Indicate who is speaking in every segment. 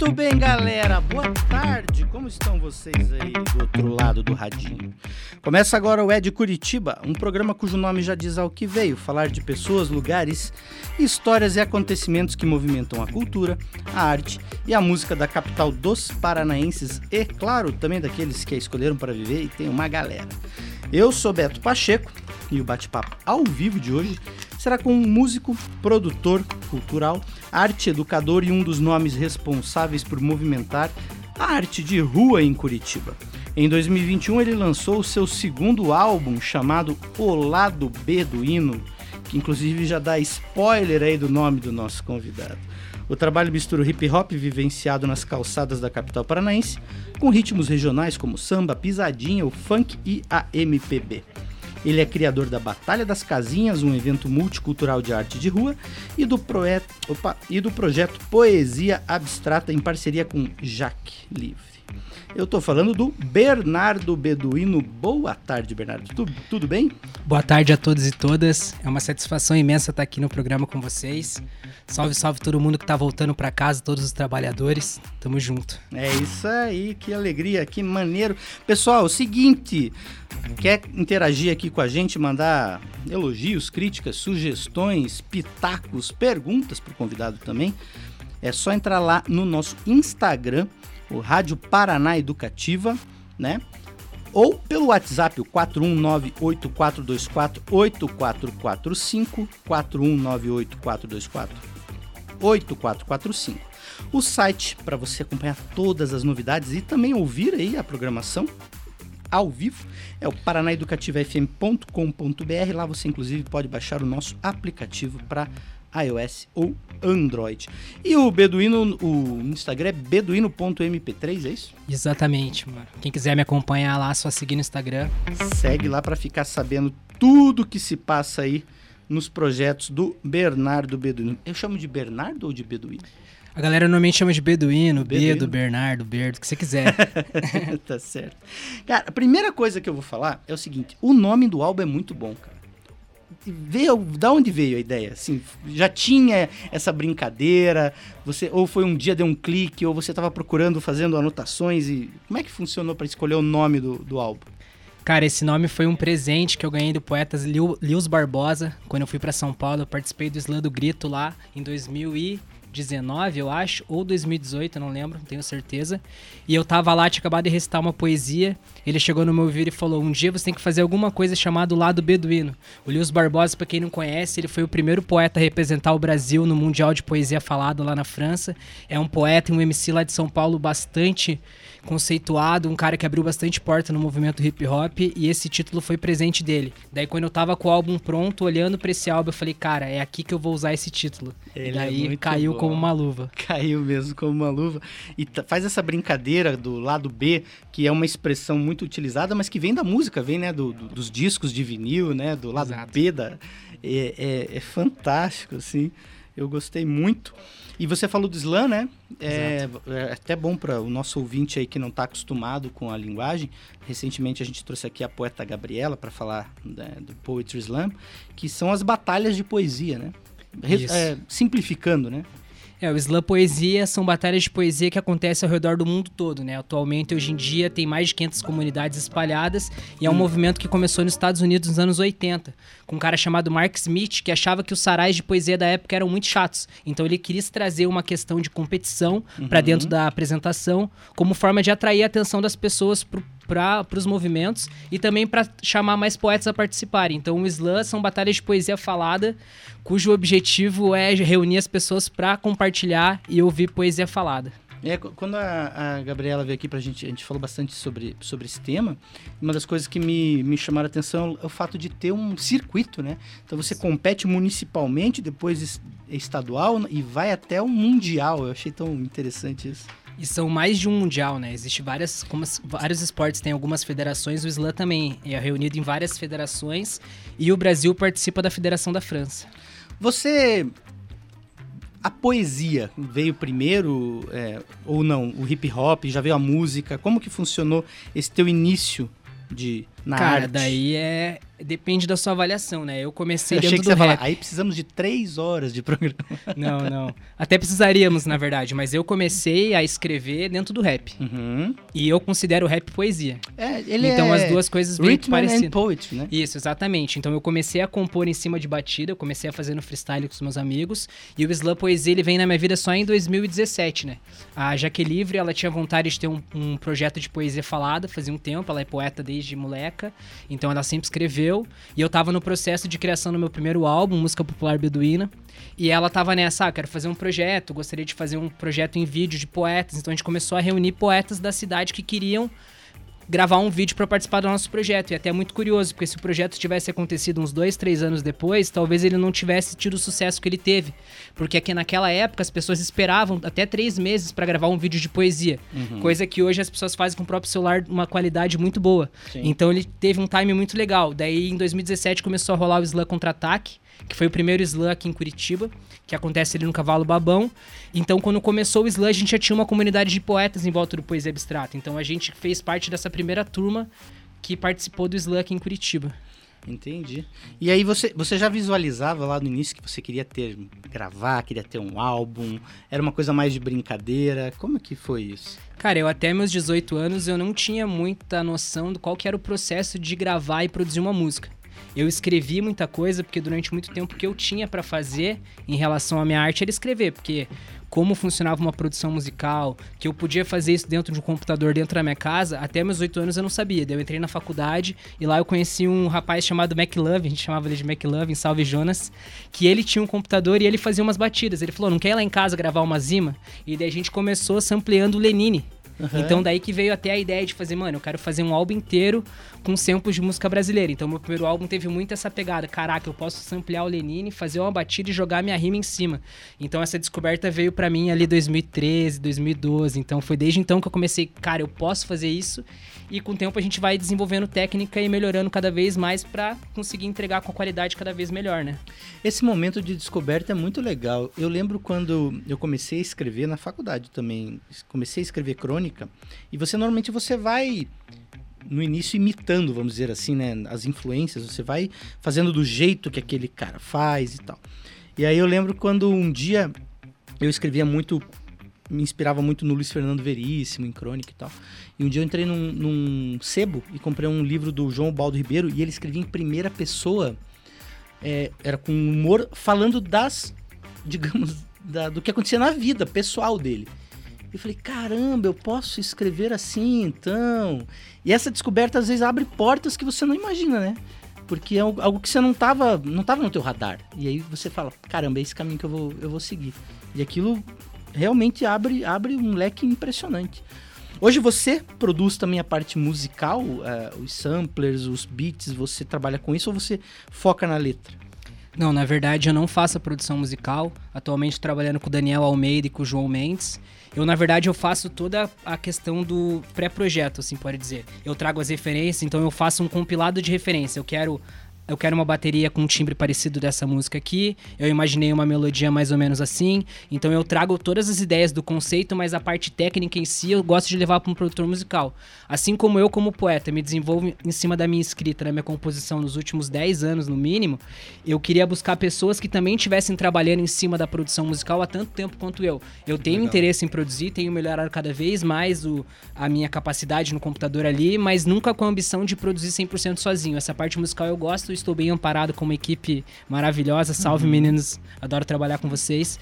Speaker 1: Muito bem, galera. Boa tarde. Como estão vocês aí do outro lado do radinho? Começa agora o Ed Curitiba, um programa cujo nome já diz ao que veio, falar de pessoas, lugares, histórias e acontecimentos que movimentam a cultura, a arte e a música da capital dos paranaenses e, claro, também daqueles que a escolheram para viver e tem uma galera. Eu sou Beto Pacheco e o bate-papo ao vivo de hoje será com um músico, produtor cultural, arte educador e um dos nomes responsáveis por movimentar a arte de rua em Curitiba. Em 2021 ele lançou o seu segundo álbum chamado O Lado B do Hino, que inclusive já dá spoiler aí do nome do nosso convidado. O trabalho mistura o hip hop vivenciado nas calçadas da capital paranaense com ritmos regionais como samba, pisadinha, o funk e a MPB. Ele é criador da Batalha das Casinhas, um evento multicultural de arte de rua, e do. Opa, e do projeto Poesia Abstrata em parceria com Jaque Livre. Eu estou falando do Bernardo Beduíno. Boa tarde, Bernardo. Tudo, tudo bem?
Speaker 2: Boa tarde a todos e todas. É uma satisfação imensa estar aqui no programa com vocês. Salve, salve todo mundo que está voltando para casa, todos os trabalhadores. Tamo junto.
Speaker 1: É isso aí, que alegria, que maneiro. Pessoal, o seguinte, quer interagir aqui com a gente, mandar elogios, críticas, sugestões, pitacos, perguntas para o convidado também? É só entrar lá no nosso Instagram, o Rádio Paraná Educativa, né? Ou pelo WhatsApp, o 41984248445, 41984248445. O site para você acompanhar todas as novidades e também ouvir aí a programação ao vivo é o paranaeducativafm.com.br. Lá você inclusive pode baixar o nosso aplicativo para iOS ou Android. E o Beduíno, o Instagram é beduíno.mp3, é isso?
Speaker 2: Exatamente, mano. Quem quiser me acompanhar lá, só seguir no Instagram.
Speaker 1: Segue lá para ficar sabendo tudo que se passa aí nos projetos do Bernardo Beduíno. Eu chamo de Bernardo ou de Beduíno?
Speaker 2: A galera normalmente chama de Beduíno, Beduíno. Bedo, Bernardo, Berdo, o que você quiser.
Speaker 1: tá certo. Cara, a primeira coisa que eu vou falar é o seguinte: o nome do álbum é muito bom, cara veio, da onde veio a ideia? Assim, já tinha essa brincadeira? Você ou foi um dia deu um clique ou você estava procurando, fazendo anotações e como é que funcionou para escolher o nome do, do álbum?
Speaker 2: Cara, esse nome foi um presente que eu ganhei do poeta Lius Barbosa quando eu fui para São Paulo. Eu participei do Slam do Grito lá em 2000 e 2019, eu acho, ou 2018, não lembro, não tenho certeza. E eu tava lá, tinha acabado de recitar uma poesia. Ele chegou no meu ouvido e falou: Um dia você tem que fazer alguma coisa chamada Lado Beduíno. O Lewis Barbosa, para quem não conhece, ele foi o primeiro poeta a representar o Brasil no Mundial de Poesia Falado lá na França. É um poeta e um MC lá de São Paulo bastante conceituado, um cara que abriu bastante porta no movimento hip hop e esse título foi presente dele. Daí quando eu tava com o álbum pronto, olhando para esse álbum, eu falei, cara, é aqui que eu vou usar esse título. Ele e daí é caiu bom. como uma luva.
Speaker 1: Caiu mesmo como uma luva. E faz essa brincadeira do lado B, que é uma expressão muito utilizada, mas que vem da música, vem, né, do, do, dos discos de vinil, né, do lado Exato. B da... É, é, é fantástico, assim. Eu gostei muito. E você falou do slam, né? É, é até bom para o nosso ouvinte aí que não está acostumado com a linguagem. Recentemente a gente trouxe aqui a poeta Gabriela para falar né, do Poetry Slam, que são as batalhas de poesia, né? É, simplificando, né?
Speaker 2: É, o Slam Poesia são batalhas de poesia que acontecem ao redor do mundo todo, né? Atualmente, hoje em dia, tem mais de 500 comunidades espalhadas e é um hum. movimento que começou nos Estados Unidos nos anos 80, com um cara chamado Mark Smith, que achava que os sarais de poesia da época eram muito chatos. Então, ele quis trazer uma questão de competição uhum. para dentro da apresentação, como forma de atrair a atenção das pessoas pro para os movimentos e também para chamar mais poetas a participarem. Então, o slam são batalhas de poesia falada, cujo objetivo é reunir as pessoas para compartilhar e ouvir poesia falada.
Speaker 1: É, quando a, a, Gabriela veio aqui pra gente, a gente falou bastante sobre, sobre esse tema. Uma das coisas que me, me chamaram a atenção é o fato de ter um circuito, né? Então você compete municipalmente, depois estadual e vai até o mundial. Eu achei tão interessante isso.
Speaker 2: E são mais de um mundial, né? Existem várias, como vários esportes têm algumas federações, o slam também é reunido em várias federações e o Brasil participa da Federação da França.
Speaker 1: Você a poesia veio primeiro é, ou não? O hip hop já veio a música? Como que funcionou esse teu início de na
Speaker 2: Cara,
Speaker 1: arte?
Speaker 2: daí é. Depende da sua avaliação, né? Eu comecei
Speaker 1: Eu achei
Speaker 2: dentro
Speaker 1: que você ia falar, aí precisamos de três horas de programa.
Speaker 2: Não, não. Até precisaríamos, na verdade, mas eu comecei a escrever dentro do rap.
Speaker 1: Uhum.
Speaker 2: E eu considero o rap poesia.
Speaker 1: É, ele
Speaker 2: então
Speaker 1: é
Speaker 2: as duas coisas bem
Speaker 1: Rhythm and
Speaker 2: parecidas.
Speaker 1: Poetry, né?
Speaker 2: Isso, exatamente. Então eu comecei a compor em cima de batida, eu comecei a fazer no freestyle com os meus amigos. E o Slam Poesia ele vem na minha vida só em 2017, né? A Jaque Livre, ela tinha vontade de ter um, um projeto de poesia falada, fazia um tempo, ela é poeta desde Então ela sempre escreveu. E eu tava no processo de criação do meu primeiro álbum, Música Popular Beduína. E ela tava nessa, ah, quero fazer um projeto, gostaria de fazer um projeto em vídeo de poetas. Então a gente começou a reunir poetas da cidade que queriam gravar um vídeo para participar do nosso projeto. E até é muito curioso, porque se o projeto tivesse acontecido uns dois, três anos depois, talvez ele não tivesse tido o sucesso que ele teve. Porque aqui naquela época as pessoas esperavam até três meses para gravar um vídeo de poesia. Coisa que hoje as pessoas fazem com o próprio celular uma qualidade muito boa.
Speaker 1: Sim.
Speaker 2: Então ele teve um time muito legal. Daí em 2017 começou a rolar o Slam Contra-Ataque, que foi o primeiro Slam aqui em Curitiba, que acontece ali no Cavalo Babão. Então quando começou o Slam, a gente já tinha uma comunidade de poetas em volta do Poesia Abstrata. Então a gente fez parte dessa primeira turma que participou do Slam aqui em Curitiba.
Speaker 1: Entendi. E aí você, você já visualizava lá no início que você queria ter, gravar, queria ter um álbum? Era uma coisa mais de brincadeira? Como que foi isso?
Speaker 2: Cara, eu até meus 18 anos eu não tinha muita noção do qual que era o processo de gravar e produzir uma música. Eu escrevi muita coisa porque durante muito tempo o que eu tinha pra fazer em relação à minha arte era escrever, porque como funcionava uma produção musical, que eu podia fazer isso dentro de um computador dentro da minha casa, até meus 8 anos eu não sabia. Daí eu entrei na faculdade e lá eu conheci um rapaz chamado McLove, a gente chamava ele de McLove, em Salve Jonas, que ele tinha um computador e ele fazia umas batidas. Ele falou, não quer ir lá em casa gravar uma zima? E daí a gente começou sampleando o Lenine. Então daí que veio até a ideia de fazer, mano, eu quero fazer um álbum inteiro com samples de música brasileira. Então meu primeiro álbum teve muito essa pegada. Caraca, eu posso samplear o Lenine, fazer uma batida e jogar minha rima em cima. Então essa descoberta veio pra mim ali 2013, 2012. Então foi desde então que eu comecei, cara, eu posso fazer isso. E com o tempo a gente vai desenvolvendo técnica e melhorando cada vez mais pra conseguir entregar com a qualidade cada vez melhor, né?
Speaker 1: Esse momento de descoberta é muito legal. Eu lembro quando eu comecei a escrever na faculdade também. Comecei a escrever crônica. E você normalmente você vai no início imitando, vamos dizer assim, né, as influências, você vai fazendo do jeito que aquele cara faz e tal. E aí eu lembro quando um dia eu escrevia muito, me inspirava muito no Luiz Fernando Veríssimo, em crônica e tal. E um dia eu entrei num, num sebo e comprei um livro do João Baldo Ribeiro e ele escrevia em primeira pessoa, é, era com humor, falando das, digamos, da- do que acontecia na vida pessoal dele. Eu falei, caramba, eu posso escrever assim, então. E essa descoberta às vezes abre portas que você não imagina, né? Porque é algo que você não tava, não tava no teu radar. E aí você fala, caramba, é esse caminho que eu vou, eu vou seguir. E aquilo realmente abre, abre um leque impressionante. Hoje você produz também a parte musical, eh, os samplers, os beats, você trabalha com isso ou você foca na letra?
Speaker 2: Não, na verdade eu não faço a produção musical. Atualmente trabalhando com o Daniel Almeida e com o João Mendes. Eu, na verdade, eu faço toda a questão do pré-projeto, assim, pode dizer. Eu trago as referências, então eu faço um compilado de referência. Eu quero eu quero uma bateria com um timbre parecido dessa música aqui. Eu imaginei uma melodia mais ou menos assim. Então eu trago todas as ideias do conceito, mas a parte técnica em si eu gosto de levar para um produtor musical. Assim como eu, como poeta, me desenvolvo em cima da minha escrita, da minha composição nos últimos 10 anos, no mínimo, eu queria buscar pessoas que também estivessem trabalhando em cima da produção musical há tanto tempo quanto eu. Eu tenho
Speaker 1: Legal.
Speaker 2: interesse em produzir, tenho melhorado cada vez mais o, a minha capacidade no computador ali, mas nunca com a ambição de produzir 100% sozinho. Essa parte musical eu gosto, estou bem amparado com uma equipe maravilhosa. Salve, meninos, adoro trabalhar com vocês.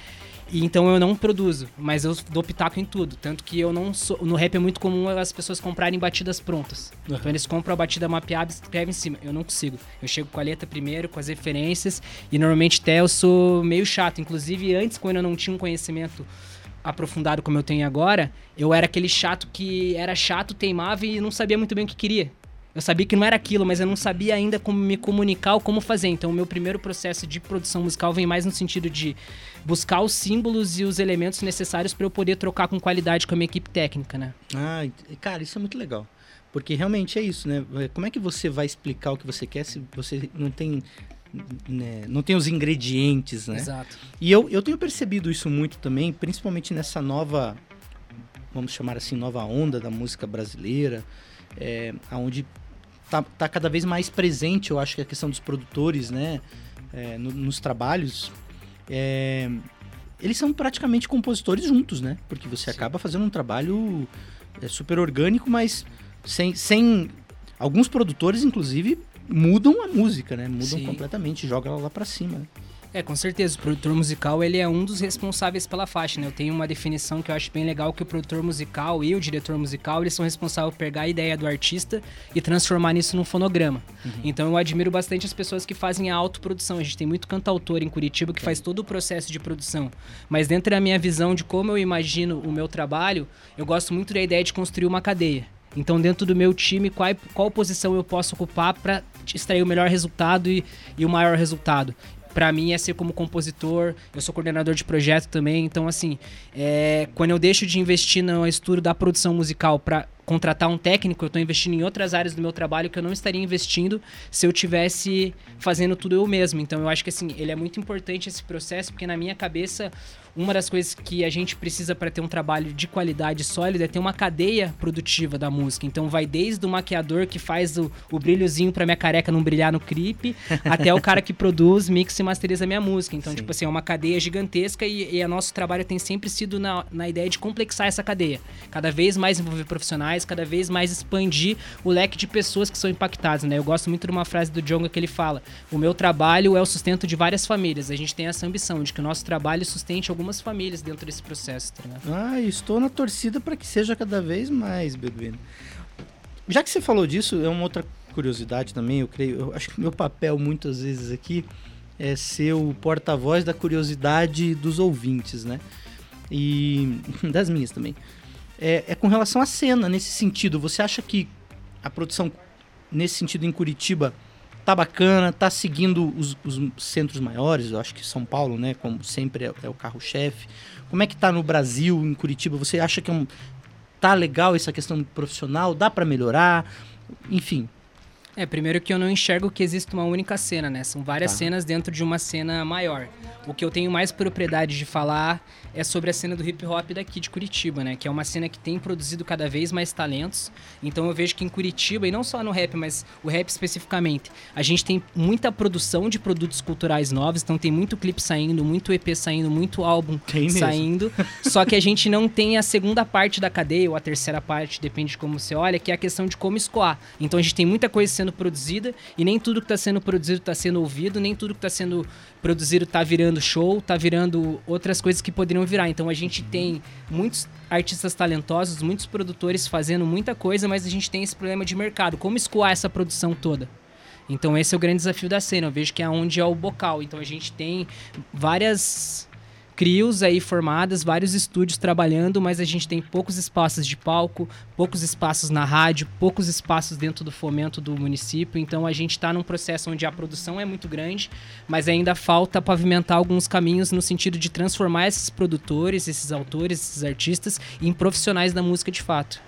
Speaker 2: E então eu não produzo, mas eu dou pitaco em tudo. Tanto que eu não sou. No rap é muito comum as pessoas comprarem batidas prontas.
Speaker 1: Uhum.
Speaker 2: Então eles compram a batida mapeada e escrevem em cima. Eu não consigo. Eu chego com a letra primeiro, com as referências. E normalmente até eu sou meio chato. Inclusive, antes, quando eu não tinha um conhecimento aprofundado como eu tenho agora, eu era aquele chato que era chato, teimava e não sabia muito bem o que queria. Eu sabia que não era aquilo, mas eu não sabia ainda como me comunicar ou como fazer. Então, o meu primeiro processo de produção musical vem mais no sentido de buscar os símbolos e os elementos necessários para eu poder trocar com qualidade com a minha equipe técnica, né?
Speaker 1: Ah, cara, isso é muito legal. Porque realmente é isso, né? É, Como é que você vai explicar o que você quer se você não tem né, não tem os ingredientes, né?
Speaker 2: Exato.
Speaker 1: E eu, eu tenho percebido isso muito também, principalmente nessa nova, vamos chamar assim, nova onda da música brasileira, é, onde tá, tá cada vez mais presente, eu acho que a questão dos produtores, né? É, no- nos trabalhos. É, eles são praticamente compositores juntos, né? Porque você
Speaker 2: Sim.
Speaker 1: acaba fazendo um trabalho é, super orgânico, mas sem, sem. Alguns produtores, inclusive, mudam a música, né? Mudam
Speaker 2: Sim.
Speaker 1: completamente, jogam ela lá pra cima. né?
Speaker 2: É, com certeza. O produtor musical, ele é um dos responsáveis pela faixa, né? Eu tenho uma definição que eu acho bem legal, que o produtor musical e o diretor musical, eles são responsáveis por pegar a ideia do artista e transformar nisso num fonograma. Então eu admiro bastante as pessoas que fazem a autoprodução. A gente tem muito cantautor em Curitiba que faz todo o processo de produção. Mas dentro da minha visão de como eu imagino o meu trabalho, eu gosto muito da ideia de construir uma cadeia. Então, dentro do meu time, qual, qual posição eu posso ocupar para extrair o melhor resultado e, e o maior resultado? Pra mim é ser como compositor, eu sou coordenador de projeto também, então assim, é, quando eu deixo de investir no estudo da produção musical pra contratar um técnico, eu tô investindo em outras áreas do meu trabalho que eu não estaria investindo se eu tivesse fazendo tudo eu mesmo. Então eu acho que assim, ele é muito importante esse processo, porque na minha cabeça, uma das coisas que a gente precisa para ter um trabalho de qualidade sólida é ter uma cadeia produtiva da música. Então vai desde o maquiador que faz o, o brilhozinho pra minha careca não brilhar no clipe, até o cara que produz, mixa e masteriza a minha música. Então,
Speaker 1: Sim.
Speaker 2: tipo assim, é uma cadeia gigantesca e, e nosso trabalho tem sempre sido na, na ideia de complexar essa cadeia. Cada vez mais envolver profissionais, cada vez mais expandir o leque de pessoas que são impactadas, né? Eu gosto muito de uma frase do Jonga que ele fala: "O meu trabalho é o sustento de várias famílias". A gente tem essa ambição de que o nosso trabalho sustente algumas famílias dentro desse processo, tá?
Speaker 1: Ah, estou na torcida para que seja cada vez mais, Beduino. Já que você falou disso, é uma outra curiosidade também, eu creio. Eu acho que meu papel muitas vezes aqui é ser o porta-voz da curiosidade dos ouvintes, né? E das minhas também. É, é com relação à cena, nesse sentido. Você acha que a produção, nesse sentido, em Curitiba, tá bacana, tá seguindo os, os centros maiores? Eu acho que São Paulo, né? Como sempre é, é o carro-chefe. Como é que tá no Brasil, em Curitiba? Você acha que é um, tá legal essa questão profissional? Dá para melhorar? Enfim,
Speaker 2: É, primeiro que eu não enxergo que existe uma única cena, né? São várias
Speaker 1: Tá.
Speaker 2: cenas dentro de uma cena maior. O que eu tenho mais propriedade de falar é sobre a cena do hip hop daqui de Curitiba, né? Que é uma cena que tem produzido cada vez mais talentos. Então eu vejo que em Curitiba, e não só no rap, mas o rap especificamente, a gente tem muita produção de produtos culturais novos, então tem muito clipe saindo, muito EP saindo, muito álbum
Speaker 1: Tem mesmo.
Speaker 2: saindo. Só que a gente não tem a segunda parte da cadeia, ou a terceira parte, depende de como você olha, que é a questão de como escoar. Então a gente tem muita coisa sendo produzida e nem tudo que está sendo produzido está sendo ouvido, nem tudo que está sendo produzido está virando show, está virando outras coisas que poderiam virar. Então a gente tem muitos artistas talentosos, muitos produtores fazendo muita coisa, mas a gente tem esse problema de mercado. Como escoar essa produção toda? Então esse é o grande desafio da cena. Eu vejo que é onde é o bocal. Então a gente tem várias crios aí formadas, vários estúdios trabalhando, mas a gente tem poucos espaços de palco, poucos espaços na rádio, poucos espaços dentro do fomento do município. Então a gente está num processo onde a produção é muito grande, mas ainda falta pavimentar alguns caminhos no sentido de transformar esses produtores, esses autores, esses artistas em profissionais da música de fato.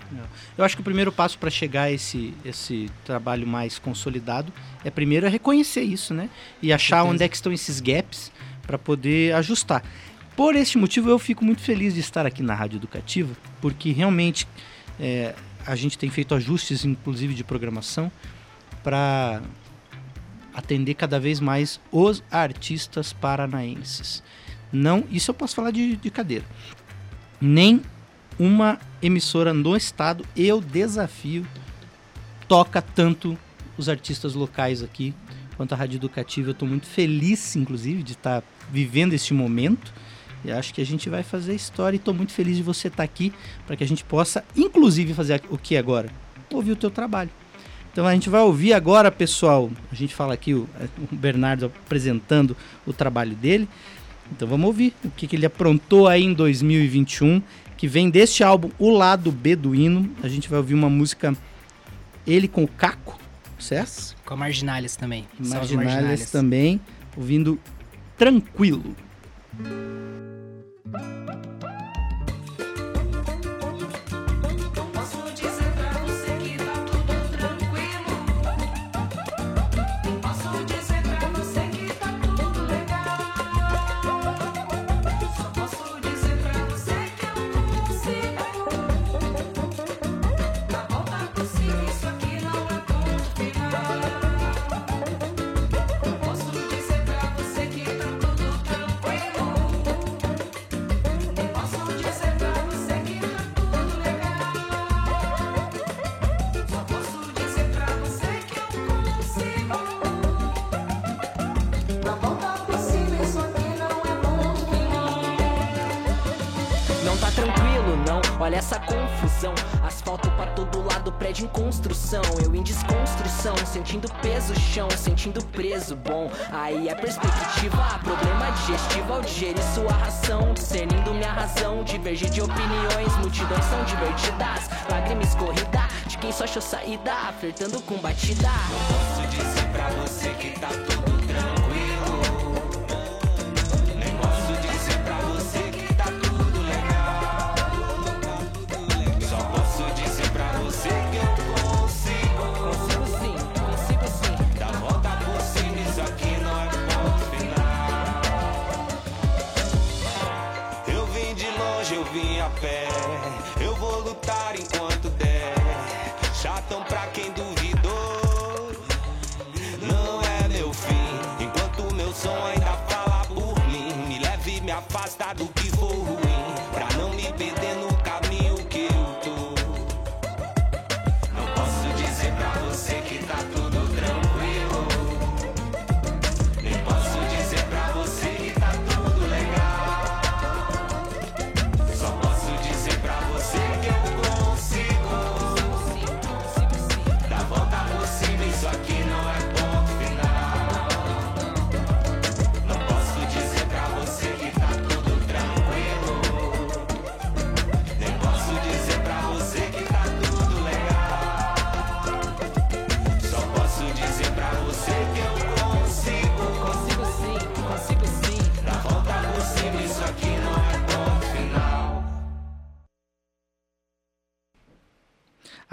Speaker 1: Eu acho que o primeiro passo para chegar a esse, esse trabalho mais consolidado é primeiro é reconhecer isso, né? E achar onde é que estão esses gaps para poder ajustar. Por este motivo, eu fico muito feliz de estar aqui na Rádio Educativa, porque realmente é, a gente tem feito ajustes, inclusive de programação, para atender cada vez mais os artistas paranaenses. Não, isso eu posso falar de, de cadeira. Nem uma emissora no estado, eu desafio, toca tanto os artistas locais aqui quanto a Rádio Educativa. Eu estou muito feliz, inclusive, de estar vivendo este momento. E acho que a gente vai fazer história e estou muito feliz de você estar aqui para que a gente possa, inclusive, fazer o que agora? Ouvir o teu trabalho. Então a gente vai ouvir agora, pessoal. A gente fala aqui o, o Bernardo apresentando o trabalho dele. Então vamos ouvir o que, que ele aprontou aí em 2021, que vem deste álbum O Lado Beduíno. A gente vai ouvir uma música ele com o Caco, certo?
Speaker 2: Com a Marginalis também. Salve,
Speaker 1: Marginales também, ouvindo Tranquilo.
Speaker 3: Posso
Speaker 4: confusão. Asfalto pra todo lado, prédio em construção. Eu em desconstrução, sentindo peso chão, sentindo preso. Bom, aí é perspectiva. Problema digestivo ao digerir sua ração. Discernindo minha razão, divergir de opiniões. Multidões são divertidas. Lágrima escorrida de quem só achou saída. Flertando com batida.
Speaker 5: Posso dizer pra você que tá tudo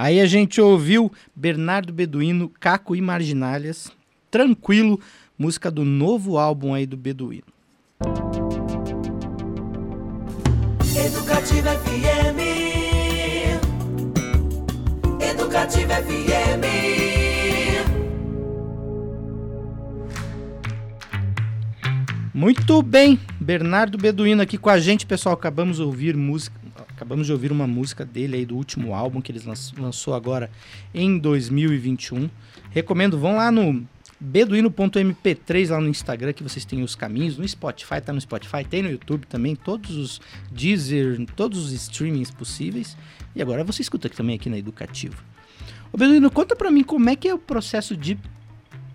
Speaker 1: Aí a gente ouviu Bernardo Beduíno, Caco e Marginalhas, Tranquilo, música do novo álbum aí do Beduíno.
Speaker 3: Educativa FM. Educativa FM.
Speaker 1: Muito bem, Bernardo Beduíno aqui com a gente, pessoal. Acabamos de ouvir música, acabamos de ouvir uma música dele aí do último álbum que ele lanç- lançou agora em 2021. Recomendo, vão lá no beduino.mp3 lá no Instagram que vocês têm os caminhos, no Spotify, tá no Spotify, tem no YouTube também, todos os Deezer, todos os streamings possíveis. E agora você escuta aqui também aqui na Educativa. Ô Beduíno, conta pra mim como é que é o processo de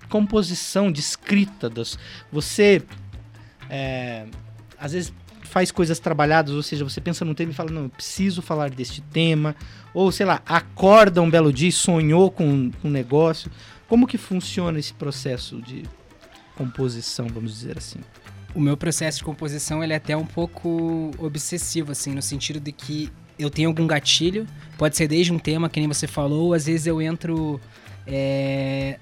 Speaker 1: composição, de escrita das você é, às vezes faz coisas trabalhadas, ou seja, você pensa num tema e fala, não, eu preciso falar deste tema, ou sei lá, acorda um belo dia e sonhou com um negócio. Como que funciona esse processo de composição, vamos dizer assim?
Speaker 2: O meu processo de composição ele é até um pouco obsessivo, assim, no sentido de que eu tenho algum gatilho, pode ser desde um tema, que nem você falou, ou às vezes eu entro. é,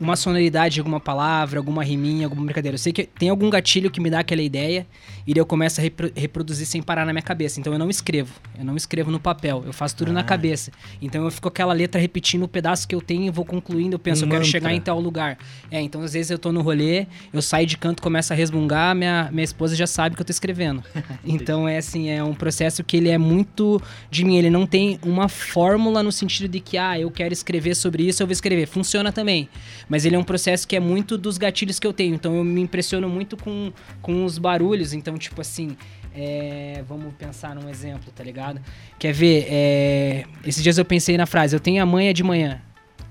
Speaker 2: uma sonoridade de alguma palavra, alguma riminha, alguma brincadeira. Eu sei que tem algum gatilho que me dá aquela ideia e eu começo a repro- reproduzir sem parar na minha cabeça. Então eu não escrevo. Eu não escrevo no papel. Eu faço tudo na
Speaker 1: Ah.
Speaker 2: cabeça. Então eu fico aquela letra repetindo o pedaço que eu tenho e vou concluindo. Eu penso,
Speaker 1: Um
Speaker 2: eu quero
Speaker 1: mantra.
Speaker 2: chegar em tal lugar. É, então às vezes eu tô no rolê, eu saio de canto, começo a resmungar, minha, minha esposa já sabe que eu tô escrevendo. então é assim, é um processo que ele é muito de mim. Ele não tem uma fórmula no sentido de que, ah, eu quero escrever sobre isso, eu vou escrever. Funciona também. Mas ele é um processo que é muito dos gatilhos que eu tenho. Então eu me impressiono muito com, com os barulhos. Então, tipo assim, é, vamos pensar num exemplo, tá ligado? Quer ver? É, esses dias eu pensei na frase, eu tenho a manha de manhã.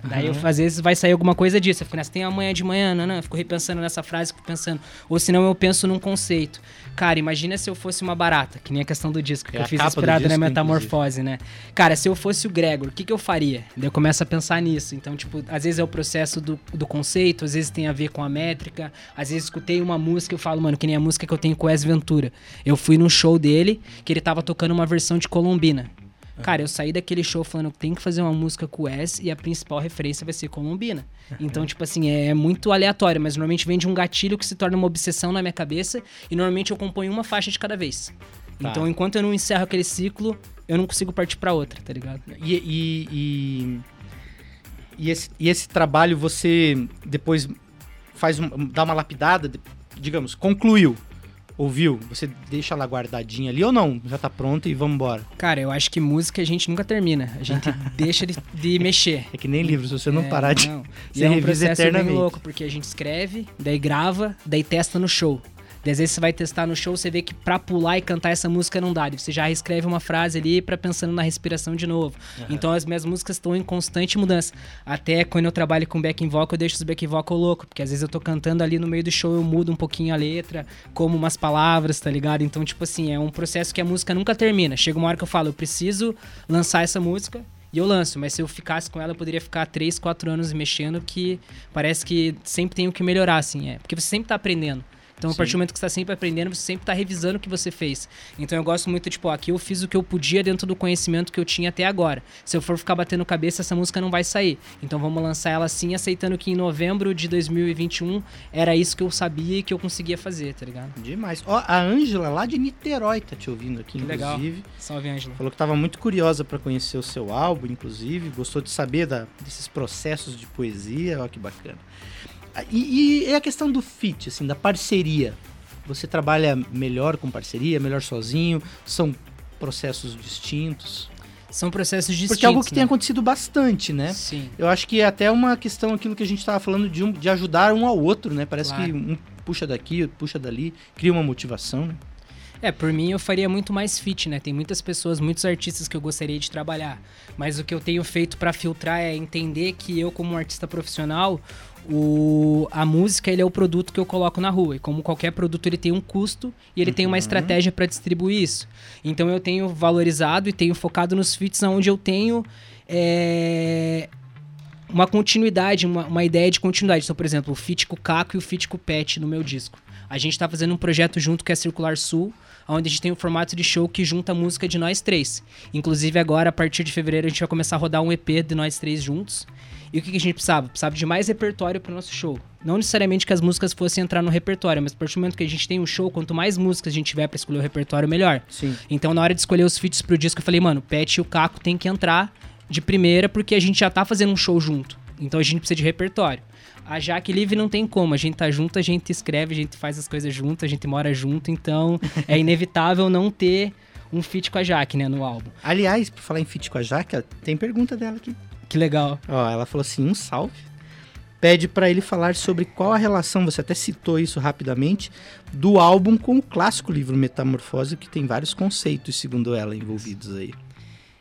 Speaker 2: Daí, eu, às vezes, vai sair alguma coisa disso. Eu fico nessa, tem amanhã de manhã, não, não. Eu fico repensando nessa frase, fico pensando. Ou senão eu penso num conceito. Cara, imagina se eu fosse uma barata, que nem a questão do disco, que
Speaker 1: É
Speaker 2: eu fiz inspirado na
Speaker 1: disco,
Speaker 2: metamorfose, né? Cara, se eu fosse o Gregor, o que, que eu faria? Daí eu começo a pensar nisso. Então, tipo, às vezes é o processo do, do conceito, às vezes tem a ver com a métrica, às vezes escutei uma música e eu falo, mano, que nem a música que eu tenho com o Wes Ventura. Eu fui num show dele, que ele tava tocando uma versão de Colombina. Cara, eu saí daquele show falando que tem que fazer uma música com o Wes e a principal referência vai ser Colombina. Então, tipo assim, é muito aleatório, mas normalmente vem de um gatilho que se torna uma obsessão na minha cabeça e normalmente eu componho uma faixa de cada vez.
Speaker 1: Tá.
Speaker 2: Então, enquanto eu não encerro aquele ciclo, eu não consigo partir pra outra, tá ligado?
Speaker 1: E, e, e, e esse, e esse trabalho você depois faz um, dá uma lapidada, digamos, concluiu, ouviu, você deixa lá guardadinha ali ou não? Já tá pronto e vamos embora.
Speaker 2: Cara, eu acho que música a gente nunca termina. A gente deixa de, de mexer.
Speaker 1: É que nem livro, se você não
Speaker 2: É,
Speaker 1: parar de.
Speaker 2: não.
Speaker 1: você
Speaker 2: E é um processo bem louco, porque a gente escreve, daí grava, daí testa no show. Às vezes você vai testar no show, você vê que pra pular e cantar essa música não dá. Você já reescreve uma frase ali pra pensando na respiração de novo. Então as minhas músicas estão em constante mudança. Até quando eu trabalho com backing vocal, eu deixo os backing vocal louco, porque às vezes eu tô cantando ali no meio do show, eu mudo um pouquinho a letra, como umas palavras, tá ligado? Então, tipo assim, é um processo que a música nunca termina. Chega uma hora que eu falo, eu preciso lançar essa música. E eu lanço, mas se eu ficasse com ela, eu poderia ficar 3, 4 anos mexendo, que parece que sempre tem o que melhorar, assim, é. Porque você sempre tá aprendendo. Então, a partir do momento que você tá sempre aprendendo, você sempre tá revisando o que você fez. Então, eu gosto muito, tipo, ó, aqui eu fiz o que eu podia dentro do conhecimento que eu tinha até agora. Se eu for ficar batendo cabeça, essa música não vai sair. Então, vamos lançar ela assim, aceitando que em novembro de 2021 era isso que eu sabia e que eu conseguia fazer, tá ligado?
Speaker 1: Demais. Ó, a Ângela lá de Niterói tá te ouvindo aqui,
Speaker 2: Que legal.
Speaker 1: inclusive.
Speaker 2: Salve, Ângela.
Speaker 1: Falou que estava muito curiosa para conhecer o seu álbum, inclusive. Gostou de saber da- desses processos de poesia. Ó, que bacana. E, e a questão do fit, assim, da parceria. Você trabalha melhor com parceria, melhor sozinho? São processos distintos?
Speaker 2: São processos distintos.
Speaker 1: Porque é algo que tem
Speaker 2: né?
Speaker 1: acontecido bastante, né?
Speaker 2: Sim.
Speaker 1: Eu acho que é até uma questão aquilo que a gente estava falando de, um- de ajudar um ao outro, né? Parece
Speaker 2: Claro.
Speaker 1: que um puxa daqui, puxa dali, cria uma motivação, né?
Speaker 2: É, por mim eu faria muito mais fit, né? Tem muitas pessoas, muitos artistas que eu gostaria de trabalhar. Mas o que eu tenho feito pra filtrar é entender que eu, como um artista profissional, o, a música ele é o produto que eu coloco na rua. E como qualquer produto, ele tem um custo e ele tem uma estratégia pra distribuir isso. Então eu tenho valorizado e tenho focado nos feats onde eu tenho. é, uma continuidade, uma, uma ideia de continuidade. Então, por exemplo, o feat com o Caco e o feat com o Pet no meu disco. A gente tá fazendo um projeto junto que é Circular Sul, onde a gente tem um formato de show que junta a música de nós três. Inclusive, agora, a partir de fevereiro, a gente vai começar a rodar um EP de nós três juntos. E o que, que a gente precisava? Precisava de mais repertório pro nosso show. Não necessariamente que as músicas fossem entrar no repertório, mas a partir do momento que a gente tem um show, quanto mais músicas a gente tiver pra escolher o repertório, melhor.
Speaker 1: Sim.
Speaker 2: Então, na hora de escolher os feats pro disco, eu falei, mano, o Pet e o Caco tem que entrar de primeira, porque a gente já tá fazendo um show junto. Então a gente precisa de repertório. A Jaque Live não tem como, a gente tá junto, a gente escreve, a gente faz as coisas junto, a gente mora junto, então é inevitável não ter um feat com a Jaque, né, no álbum.
Speaker 1: Aliás, por falar em fit com a Jaque, tem pergunta dela aqui.
Speaker 2: Que legal.
Speaker 1: Ó, ela falou assim, um salve. Pede pra ele falar sobre qual a relação, você até citou isso rapidamente, do álbum com o clássico livro Metamorfose, que tem vários conceitos, segundo ela, envolvidos aí.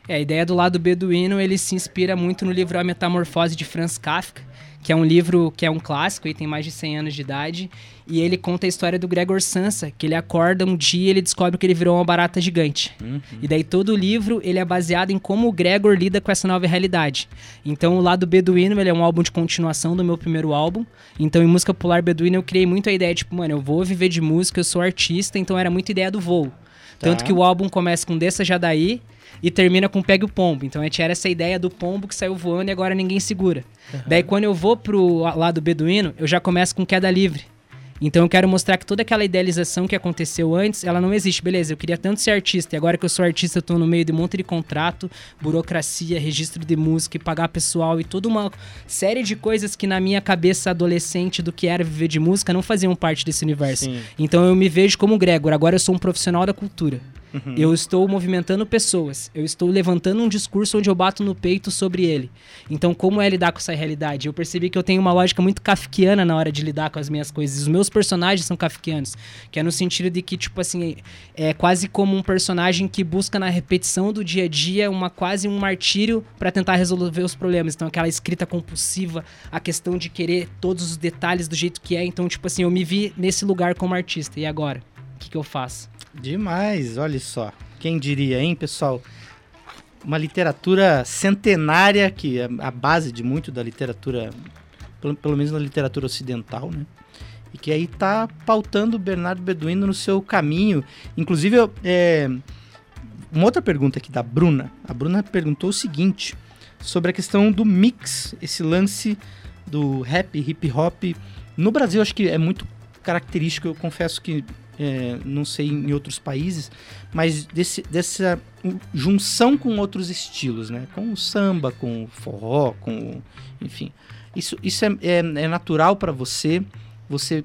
Speaker 2: É, a ideia do lado beduíno, ele se inspira muito no livro A Metamorfose de Franz Kafka, que é um livro que é um clássico e tem mais de 100 anos de idade, e ele conta a história do Gregor Samsa, que ele acorda um dia e ele descobre que ele virou uma barata gigante. E daí todo o livro, ele é baseado em como o Gregor lida com essa nova realidade. Então o lado beduíno, ele é um álbum de continuação do meu primeiro álbum. Então em música popular beduína eu criei muito a ideia, tipo, mano, eu vou viver de música, eu sou artista, então era muito ideia do voo. Tanto
Speaker 1: Tá.
Speaker 2: que o álbum começa com Desça Já Daí e termina com Pegue o Pombo. Então a gente era essa ideia do pombo que saiu voando e agora ninguém segura. Daí quando eu vou pro lado beduíno, eu já começo com Queda Livre. Então eu quero mostrar que toda aquela idealização que aconteceu antes, ela não existe. Beleza, eu queria tanto ser artista, e agora que eu sou artista, eu tô no meio de um monte de contrato, burocracia, registro de música e pagar pessoal e toda uma série de coisas que na minha cabeça adolescente do que era viver de música não faziam parte desse universo.
Speaker 1: Sim.
Speaker 2: Então eu me vejo como Gregor, agora eu sou um profissional da cultura. Eu estou movimentando pessoas. Eu estou levantando um discurso onde eu bato no peito sobre ele. Então, como é lidar com essa realidade? Eu percebi que eu tenho uma lógica muito kafkiana na hora de lidar com as minhas coisas. Os meus personagens são kafkianos. Que é no sentido de que, tipo assim, é quase como um personagem que busca na repetição do dia a dia uma quase um martírio para tentar resolver os problemas. Então, aquela escrita compulsiva, a questão de querer todos os detalhes do jeito que é. Então, tipo assim, eu me vi nesse lugar como artista. E agora? O que, que eu faço?
Speaker 1: Demais, olha só. Quem diria, hein, pessoal? Uma literatura centenária, que é a base de muito da literatura, pelo, pelo menos na literatura ocidental, né? E que aí tá pautando o Bernardo Beduino no seu caminho. Inclusive, eu, é, uma outra pergunta aqui da Bruna. A Bruna perguntou o seguinte, sobre a questão do mix, esse lance do rap, hip hop. No Brasil, acho que é muito característico, eu confesso que é, não sei em outros países, mas desse, dessa junção com outros estilos, né? Com o samba, com o forró, com o, enfim. Isso, isso é, é, é natural para você? Você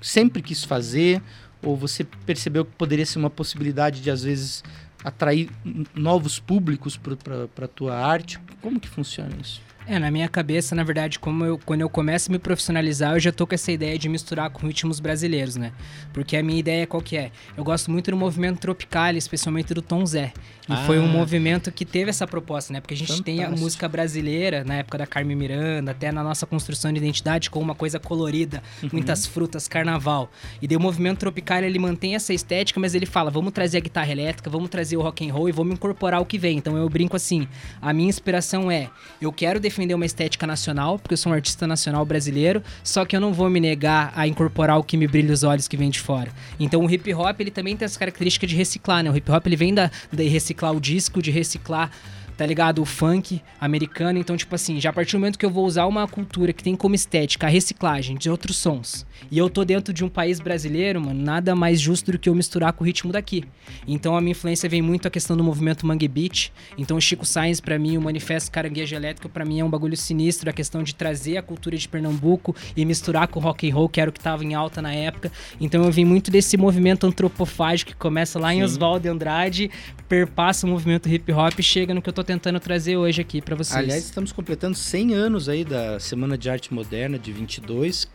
Speaker 1: sempre quis fazer? Ou você percebeu que poderia ser uma possibilidade de, às vezes, atrair novos públicos para a tua arte? Como que funciona isso?
Speaker 2: É, na minha cabeça, na verdade, como eu, quando eu começo a me profissionalizar, eu já tô com essa ideia de misturar com ritmos brasileiros, né? Porque a minha ideia qual que é? Eu gosto muito do movimento tropical, especialmente do Tom Zé. E
Speaker 1: Ah.
Speaker 2: foi um movimento que teve essa proposta, né? Porque a gente tem a
Speaker 1: Fantástico.
Speaker 2: música brasileira, na época da Carmen Miranda, até na nossa construção de identidade, com uma coisa colorida,
Speaker 1: Uhum.
Speaker 2: muitas frutas, carnaval. E daí o movimento tropical, ele mantém essa estética, mas ele fala, vamos trazer a guitarra elétrica, vamos trazer o rock and roll e vamos incorporar o que vem. Então eu brinco assim, a minha inspiração é, eu quero defender uma estética nacional, porque eu sou um artista nacional brasileiro, só que eu não vou me negar a incorporar o que me brilha os olhos que vem de fora. Então o hip hop, ele também tem essa característica de reciclar, né? O hip hop, ele vem da, de reciclar o disco, de reciclar tá ligado? O funk americano. Então, tipo assim, já a partir do momento que eu vou usar uma cultura que tem como estética a reciclagem de outros sons, e eu tô dentro de um país brasileiro, mano, nada mais justo do que eu misturar com o ritmo daqui. Então, a minha influência vem muito a questão do movimento Mangue Beat. Então, o Chico Sainz, pra mim, o Manifesto Caranguejo Elétrico, pra mim, é um bagulho sinistro. A questão de trazer a cultura de Pernambuco e misturar com rock and roll, que era o que tava em alta na época. Então, eu vim muito desse movimento antropofágico que começa lá em
Speaker 1: Sim.
Speaker 2: Oswaldo de Andrade, perpassa o movimento hip hop e chega no que eu tô tentando trazer hoje aqui pra vocês.
Speaker 1: Aliás, estamos completando 100 anos aí da Semana de Arte Moderna de 22.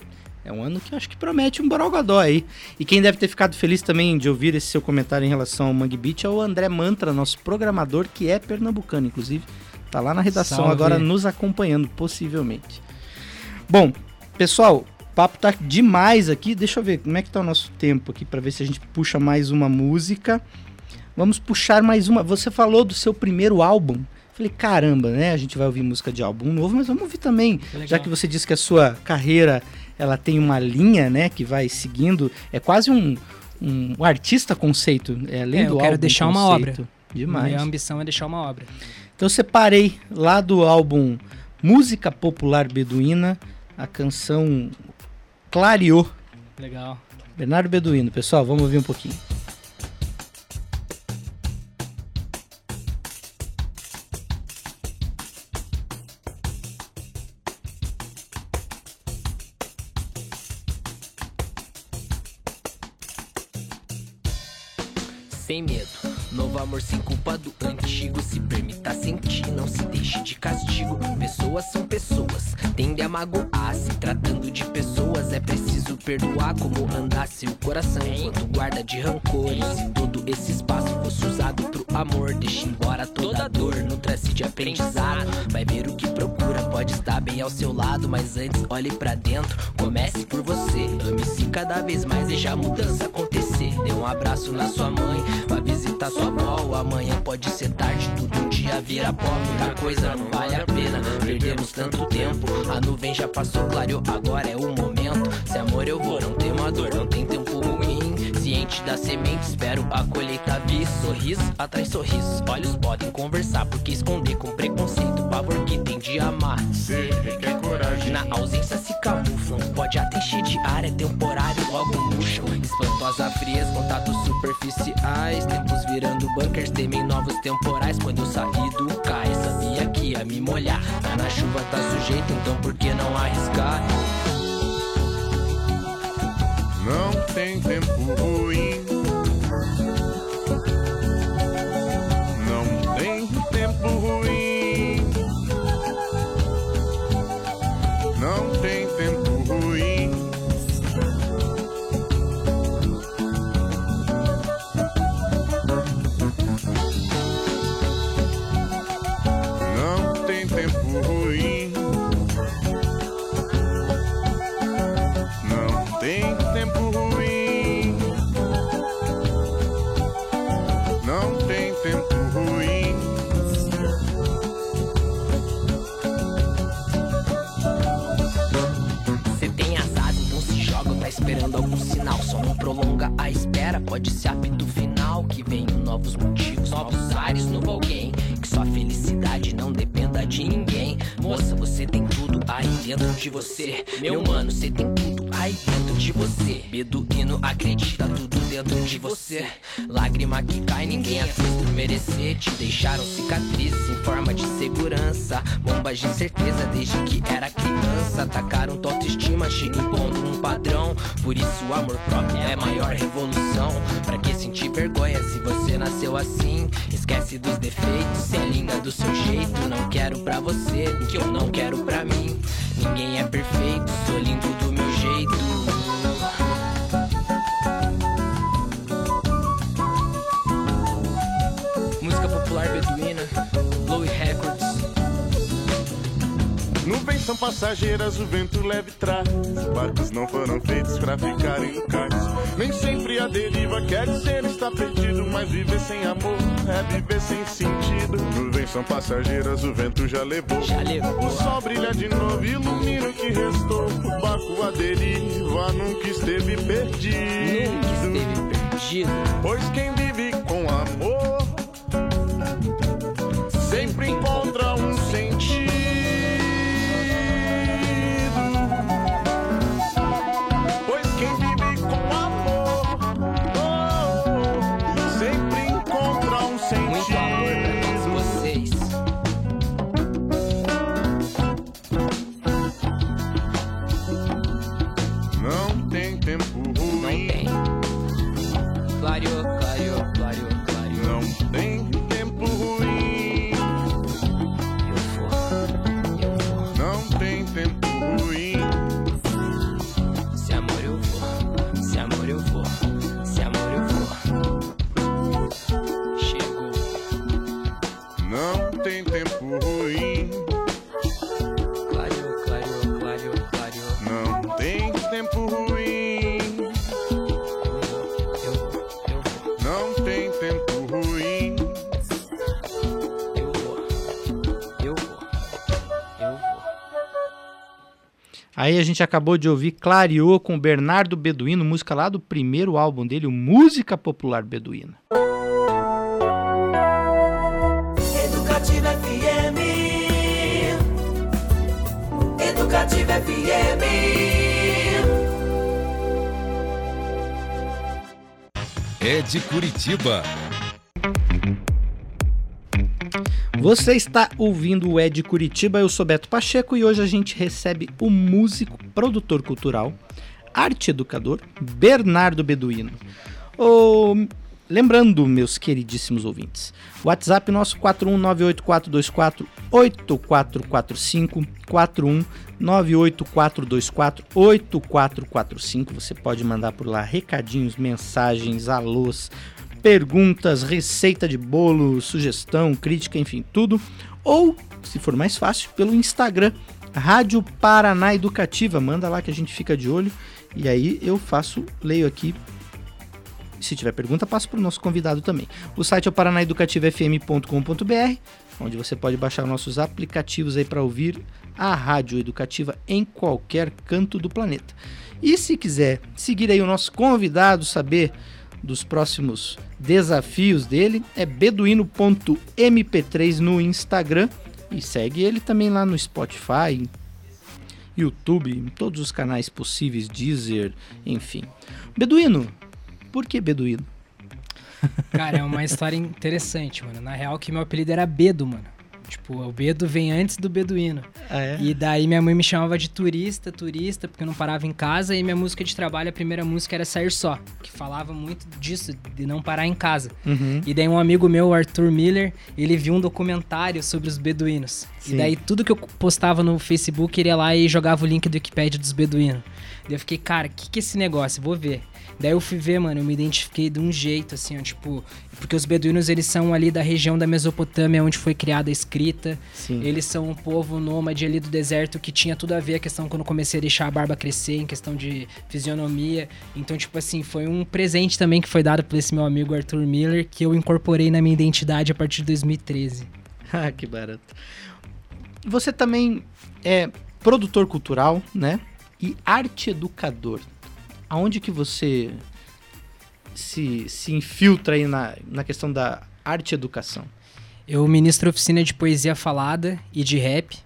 Speaker 1: É um ano que acho que promete um borogodó aí. E quem deve ter ficado feliz também de ouvir esse seu comentário em relação ao Mangue Beach é o André Mantra, nosso programador, que é pernambucano, inclusive. Tá lá na redação
Speaker 2: Salve.
Speaker 1: agora nos acompanhando, possivelmente. Bom, pessoal, papo tá demais aqui. Deixa eu ver como é que tá o nosso tempo aqui para ver se a gente puxa mais uma música. Vamos puxar mais uma. Você falou do seu primeiro álbum. Falei, caramba, né? A gente vai ouvir música de álbum novo, mas vamos ouvir também.
Speaker 2: legal.
Speaker 1: Já que você disse que a sua carreira ela tem uma linha, né, que vai seguindo. É quase um, um artista conceito. É, além
Speaker 2: É,
Speaker 1: do
Speaker 2: eu quero deixar uma
Speaker 1: conceito. Demais.
Speaker 2: Minha ambição é deixar uma obra.
Speaker 1: Então eu separei lá do álbum Música Popular Beduína a canção Clareou.
Speaker 2: Legal.
Speaker 1: Bernardo Beduíno, pessoal, vamos ouvir um pouquinho.
Speaker 4: Sem culpa do antigo. Se permita sentir, não se deixe de castigo. Pessoas são pessoas, tende a magoar. Se tratando de pessoas, é preciso perdoar. Como andasse o coração enquanto guarda de rancores. Se todo esse espaço fosse usado pro amor, deixe embora toda dor. Nutra-se de aprendizado, vai ver o que procura. Pode estar bem ao seu lado, mas antes olhe pra dentro. Comece por você, ame-se cada vez mais, deixa a mudança acontecer. Dê um abraço na sua mãe, Visitar sua avó, amanhã pode ser tarde, tudo um dia vira pó, muita coisa não vale a pena. Perdemos tanto tempo, a nuvem já passou, clareou, agora é o momento. Se amor eu vou, não tem uma dor, não tem tempo ruim. Ciente da semente, espero a colheita vir. Sorriso atrás sorriso, olhos podem conversar, porque esconder com preconceito, pavor que tem de amar.
Speaker 6: Cê requer coragem.
Speaker 4: Na ausência se camuflam, pode até encher de ar, é temporário, logo murcham. Espantosa frieza, contatos superficiais. Tempos virando bunkers, temem novos temporais. Quando eu saí do cais, sabia que ia me molhar. Tá na chuva, tá sujeito, então por que não arriscar?
Speaker 6: Não tem tempo ruim.
Speaker 4: Espera, pode ser apito final. Que venham novos motivos, novos ares, novo alguém. Que sua felicidade não dependa de ninguém. Moça, você tem tudo aí dentro de você. Meu mano, você tem tudo aí dentro de você. Beduíno acredita tudo dentro de você. Lágrima que cai, ninguém a fez por merecer. Te deixaram cicatrizes em forma de segurança. Bombas de certeza desde que era criança. Atacaram tua autoestima, te impondo um padrão. Por isso o amor próprio é a maior revolução. Pra que sentir vergonha se você nasceu assim? Esquece dos defeitos, se alinha do seu jeito. Não quero pra você o que eu não quero pra mim. Ninguém é perfeito, sou lindo do
Speaker 6: Nuvens são passageiras, o vento leve traz. Barcos não foram feitos pra ficarem no cais. Nem sempre a deriva quer dizer estar perdido, mas viver sem amor é viver sem sentido. Nuvens são passageiras, o vento já levou.
Speaker 4: Já levou.
Speaker 6: O sol brilha de novo, ilumina o que restou. O barco a deriva nunca esteve perdido.
Speaker 4: Nunca esteve perdido.
Speaker 6: Pois quem vive com amor
Speaker 1: Aí a gente acabou de ouvir Clareou com Bernardo Beduíno, música lá do primeiro álbum dele, o Música Popular Beduína.
Speaker 3: Educativa FM. Educativa FM.
Speaker 7: É de Curitiba.
Speaker 1: Você está ouvindo o Ed Curitiba, eu sou Beto Pacheco e hoje a gente recebe o músico, produtor cultural, arte educador Bernardo Beduíno. Ô, lembrando, meus queridíssimos ouvintes, WhatsApp nosso 41984248445, 41984248445. Você pode mandar por lá recadinhos, mensagens, alôs, perguntas, receita de bolo, sugestão, crítica, enfim, tudo. Ou, se for mais fácil, pelo Instagram, Rádio Paraná Educativa. Manda lá que a gente fica de olho. E aí eu faço, leio aqui. Se tiver pergunta, passo para o nosso convidado também. O site é o paranaeducativafm.com.br, onde você pode baixar nossos aplicativos aí para ouvir a rádio educativa em qualquer canto do planeta. E se quiser seguir aí o nosso convidado, saber dos próximos desafios dele, é beduíno.mp3 no Instagram e segue ele também lá no Spotify, YouTube, em todos os canais possíveis, Deezer, enfim. Beduíno, por que Beduíno?
Speaker 2: Cara, é uma história interessante, mano. Na real, que meu apelido era Bedo, mano. Tipo, o Bedo vem antes do Beduíno.
Speaker 1: Ah, é?
Speaker 2: E daí minha mãe me chamava de turista, turista, porque eu não parava em casa. E minha música de trabalho, a primeira música era Sair Só, que falava muito disso, de não parar em casa.
Speaker 1: Uhum.
Speaker 2: E daí um amigo meu, o Arthur Miller, ele viu um documentário sobre os beduínos.
Speaker 1: Sim.
Speaker 2: E daí tudo que eu postava no Facebook, ele ia lá e jogava o link do Wikipedia dos beduínos. Daí eu fiquei, cara, o que, que é esse negócio? Vou ver. Daí eu fui ver, mano, eu me identifiquei de um jeito, assim, ó, tipo... Porque os beduínos, eles são ali da região da Mesopotâmia, onde foi criada a escrita.
Speaker 1: Sim.
Speaker 2: Eles são um povo nômade ali do deserto que tinha tudo a ver a questão quando eu comecei a deixar a barba crescer, em questão de fisionomia. Então, tipo assim, foi um presente também que foi dado por esse meu amigo Arthur Miller, que eu incorporei na minha identidade a partir de 2013.
Speaker 1: Ah, que barato. Você também é produtor cultural, né? E arte educador. Aonde que você se, se infiltra aí na, na questão da arte educação?
Speaker 2: Eu ministro oficina de poesia falada e de rap.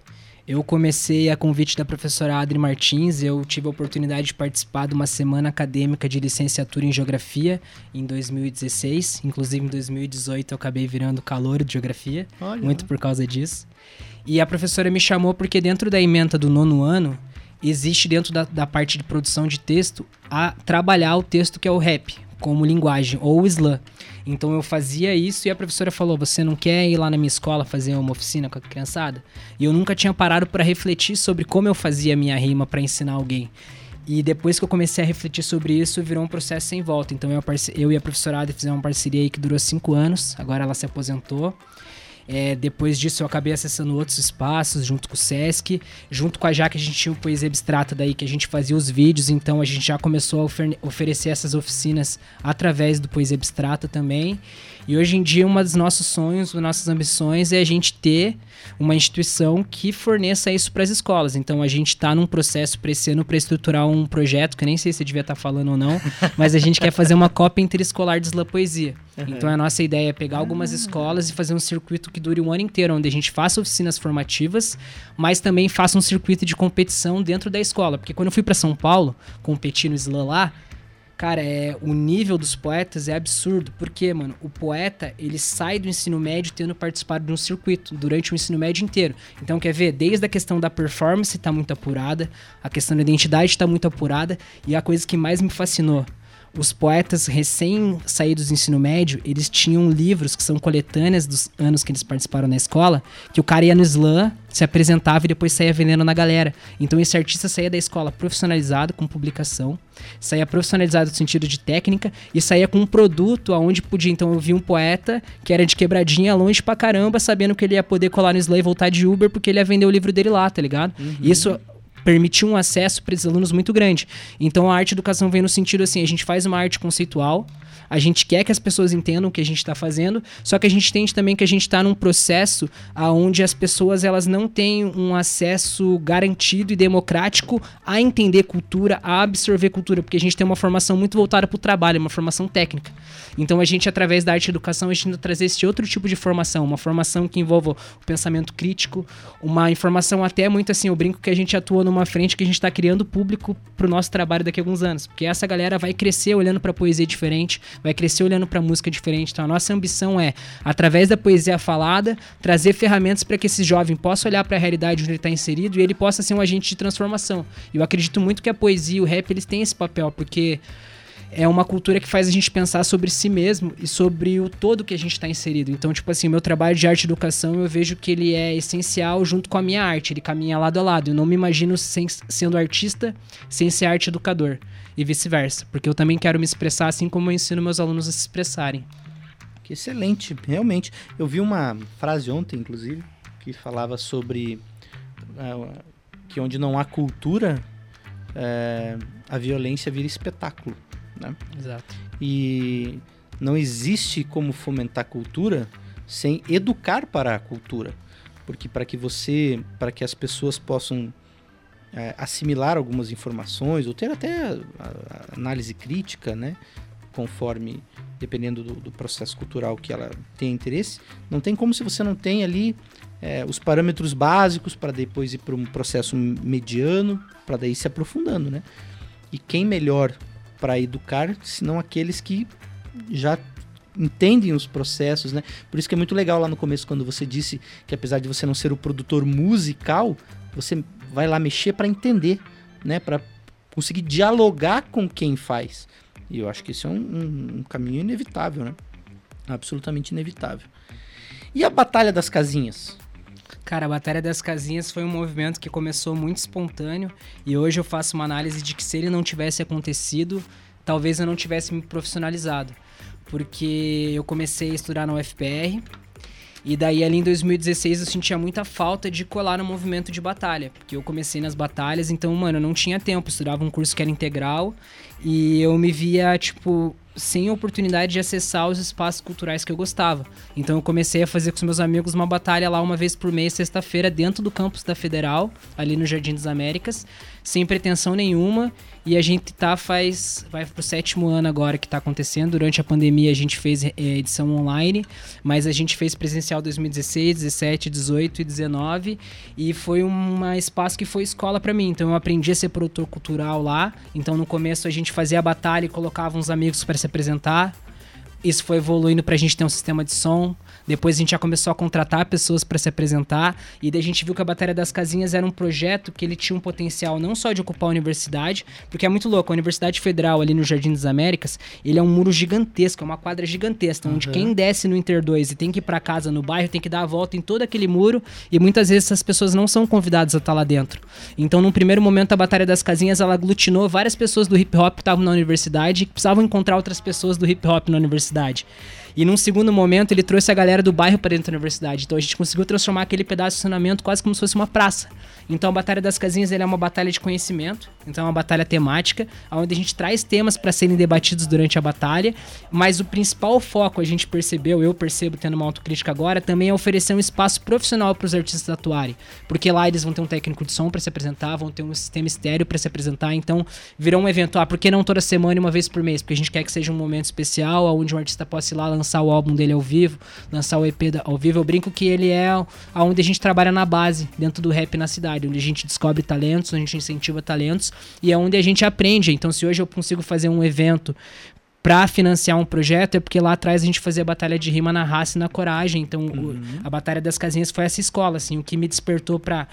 Speaker 2: Eu comecei a convite da professora Adri Martins, eu tive a oportunidade de participar de uma semana acadêmica de licenciatura em Geografia em 2016. Inclusive em 2018 eu acabei virando calor de Geografia,
Speaker 1: Olha.
Speaker 2: muito por causa disso. E a professora me chamou porque dentro da ementa do nono ano, existe dentro da, da parte de produção de texto a trabalhar o texto que é o rap como linguagem ou slam. Então eu fazia isso e a professora falou: "Você não quer ir lá na minha escola fazer uma oficina com a criançada?" E eu nunca tinha parado para refletir sobre como eu fazia minha rima para ensinar alguém. E depois que eu comecei a refletir sobre isso, virou um processo sem volta. Então eu, eu e a professora Ada fizemos uma parceria aí que durou cinco anos. Agora ela se aposentou. É, depois disso eu acabei acessando outros espaços junto com o Sesc, junto com a Jaque a gente tinha o Poesia Abstrata daí que a gente fazia os vídeos, então a gente já começou a ofer- oferecer essas oficinas através do Poesia Abstrata também. E hoje em dia, um dos nossos sonhos, uma das nossas ambições é a gente ter uma instituição que forneça isso para as escolas. Então a gente está num processo para esse ano para estruturar um projeto, que nem sei se devia estar falando ou não, mas a gente quer fazer uma cópia interescolar de Slam Poesia. Então a nossa ideia é pegar algumas escolas e fazer um circuito que dure um ano inteiro, onde a gente faça oficinas formativas, mas também faça um circuito de competição dentro da escola. Porque quando eu fui para São Paulo competir no Slam lá, Cara, é, o nível dos poetas é absurdo. Porque, mano, o poeta, ele sai do ensino médio tendo participado de um circuito durante o ensino médio inteiro. Então, quer ver? Desde a questão da performance tá muito apurada, a questão da identidade tá muito apurada, e a coisa que mais me fascinou, os poetas recém saídos do ensino médio, eles tinham livros que são coletâneas dos anos que eles participaram na escola, que o cara ia no slam, se apresentava e depois saía vendendo na galera. Então esse artista saía da escola profissionalizado com publicação, saía profissionalizado no sentido de técnica e saía com um produto aonde podia. Então eu vi um poeta que era de quebradinha longe pra caramba, sabendo que ele ia poder colar no slam e voltar de Uber porque ele ia vender o livro dele lá, tá ligado? Isso permitiu um acesso para esses alunos muito grande. Então a arte educação vem no sentido assim, a gente faz uma arte conceitual, a gente quer que as pessoas entendam o que a gente está fazendo, só que a gente entende também que a gente está num processo onde as pessoas elas não têm um acesso garantido e democrático a entender cultura, a absorver cultura, porque a gente tem uma formação muito voltada para o trabalho, uma formação técnica. Então a gente, através da arte e educação, a gente tenta trazer esse outro tipo de formação, uma formação que envolva o pensamento crítico, uma informação até muito assim, eu brinco que a gente atua numa frente que a gente está criando público para o nosso trabalho daqui a alguns anos, porque essa galera vai crescer olhando para poesia diferente, vai crescer olhando para música diferente. Então a nossa ambição é, através da poesia falada, trazer ferramentas para que esse jovem possa olhar para a realidade onde ele está inserido e ele possa ser um agente de transformação. E eu acredito muito que a poesia e o rap eles têm esse papel, porque é uma cultura que faz a gente pensar sobre si mesmo e sobre o todo que a gente está inserido. Então, tipo assim, meu trabalho de arte e educação, eu vejo que ele é essencial junto com a minha arte, ele caminha lado a lado. Eu não me imagino sem, sendo artista sem ser arte educador e vice-versa, porque eu também quero me expressar assim como eu ensino meus alunos a se expressarem.
Speaker 1: Que excelente, realmente. Eu vi uma frase ontem, inclusive, que falava sobre ah, que onde não há cultura, eh, a violência vira espetáculo. Né?
Speaker 2: Exato.
Speaker 1: E não existe como fomentar cultura sem educar para a cultura. Porque para que você, para que as pessoas possam é, assimilar algumas informações, ou ter até a, a análise crítica, né? Conforme, dependendo do, do, processo cultural que ela tem interesse, não tem como se você não tem ali é, os parâmetros básicos para depois ir para um processo mediano, para daí se aprofundando, né? E quem melhor para educar, senão aqueles que já entendem os processos, né? Por isso que é muito legal lá no começo quando você disse que apesar de você não ser o produtor musical, você vai lá mexer para entender, né? Para conseguir dialogar com quem faz. E eu acho que isso é um, um, um caminho inevitável, né? Absolutamente inevitável. E a Batalha das Casinhas?
Speaker 2: Cara, a Batalha das Casinhas foi um movimento que começou muito espontâneo e hoje eu faço uma análise de que se ele não tivesse acontecido, talvez eu não tivesse me profissionalizado. Porque eu comecei a estudar na UFPR e daí ali em 2016 eu sentia muita falta de colar no movimento de batalha, porque eu comecei nas batalhas, então, mano, eu não tinha tempo, eu estudava um curso que era integral e eu me via, tipo, sem oportunidade de acessar os espaços culturais que eu gostava. Então eu comecei a fazer com os meus amigos uma batalha lá uma vez por mês, sexta-feira, dentro do campus da Federal, ali no Jardim das Américas, sem pretensão nenhuma. E a gente tá faz. Vai pro sétimo ano agora que tá acontecendo. Durante a pandemia a gente fez é, edição online, mas a gente fez presencial 2016, 17, 18 e 19. E foi um espaço que foi escola para mim. Então eu aprendi a ser produtor cultural lá. Então no começo a gente fazia a batalha e colocava uns amigos para se apresentar. Isso foi evoluindo pra gente ter um sistema de som. Depois a gente já começou a contratar pessoas para se apresentar. E daí a gente viu que a Batalha das Casinhas era um projeto que ele tinha um potencial não só de ocupar a universidade, porque é muito louco. A Universidade Federal, ali no Jardim das Américas, ele é um muro gigantesco, é uma quadra gigantesca, onde quem desce no Inter 2 e tem que ir para casa no bairro tem que dar a volta em todo aquele muro. E muitas vezes essas pessoas não são convidadas a estar lá dentro. Então, num primeiro momento, a Batalha das Casinhas ela aglutinou várias pessoas do hip hop que estavam na universidade e que precisavam encontrar outras pessoas do hip hop na universidade. E num segundo momento, ele trouxe a galera do bairro para dentro da universidade. Então a gente conseguiu transformar aquele pedaço de estacionamento quase como se fosse uma praça. Então a Batalha das Casinhas é uma batalha de conhecimento, então é uma batalha temática, onde a gente traz temas para serem debatidos durante a batalha, mas o principal foco a gente percebeu, eu percebo tendo uma autocrítica agora, também é oferecer um espaço profissional para os artistas atuarem, porque lá eles vão ter um técnico de som para se apresentar, vão ter um sistema estéreo para se apresentar, então virou um evento, ah, por que não toda semana e uma vez por mês? Porque a gente quer que seja um momento especial, onde um artista possa ir lá lançar o álbum dele ao vivo, lançar o EP ao vivo, eu brinco que ele é aonde a gente trabalha na base, dentro do rap na cidade, onde a gente descobre talentos, onde a gente incentiva talentos e é onde a gente aprende. Então, se hoje eu consigo fazer um evento para financiar um projeto, é porque lá atrás a gente fazia batalha de rima na raça e na coragem. Então, o- a batalha das casinhas foi essa escola, assim, o que me despertou para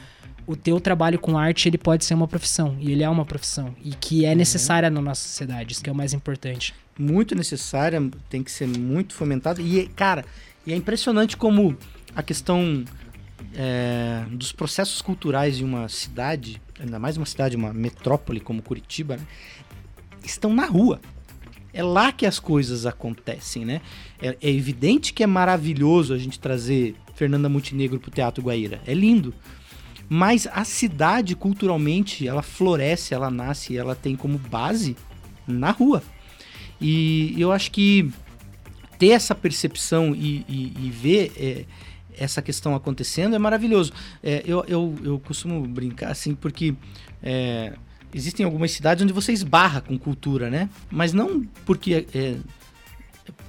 Speaker 2: o teu trabalho com arte, ele pode ser uma profissão, e ele é uma profissão, e que é necessária na nossa sociedade, isso que é o mais importante.
Speaker 1: muito necessária, tem que ser muito fomentada. E, cara, e é impressionante como a questão é, dos processos culturais de uma cidade, ainda mais uma cidade, uma metrópole como Curitiba, né, estão na rua. É lá que as coisas acontecem, né? É, é evidente que é maravilhoso a gente trazer Fernanda Montenegro pro Teatro Guaíra. É lindo. Mas a cidade, culturalmente, ela floresce, ela nasce, ela tem como base na rua. E eu acho que ter essa percepção e, e- e ver é, essa questão acontecendo é maravilhoso. É, eu, eu, eu costumo brincar assim, porque é, existem algumas cidades onde você esbarra com cultura, né? Mas não porque. É,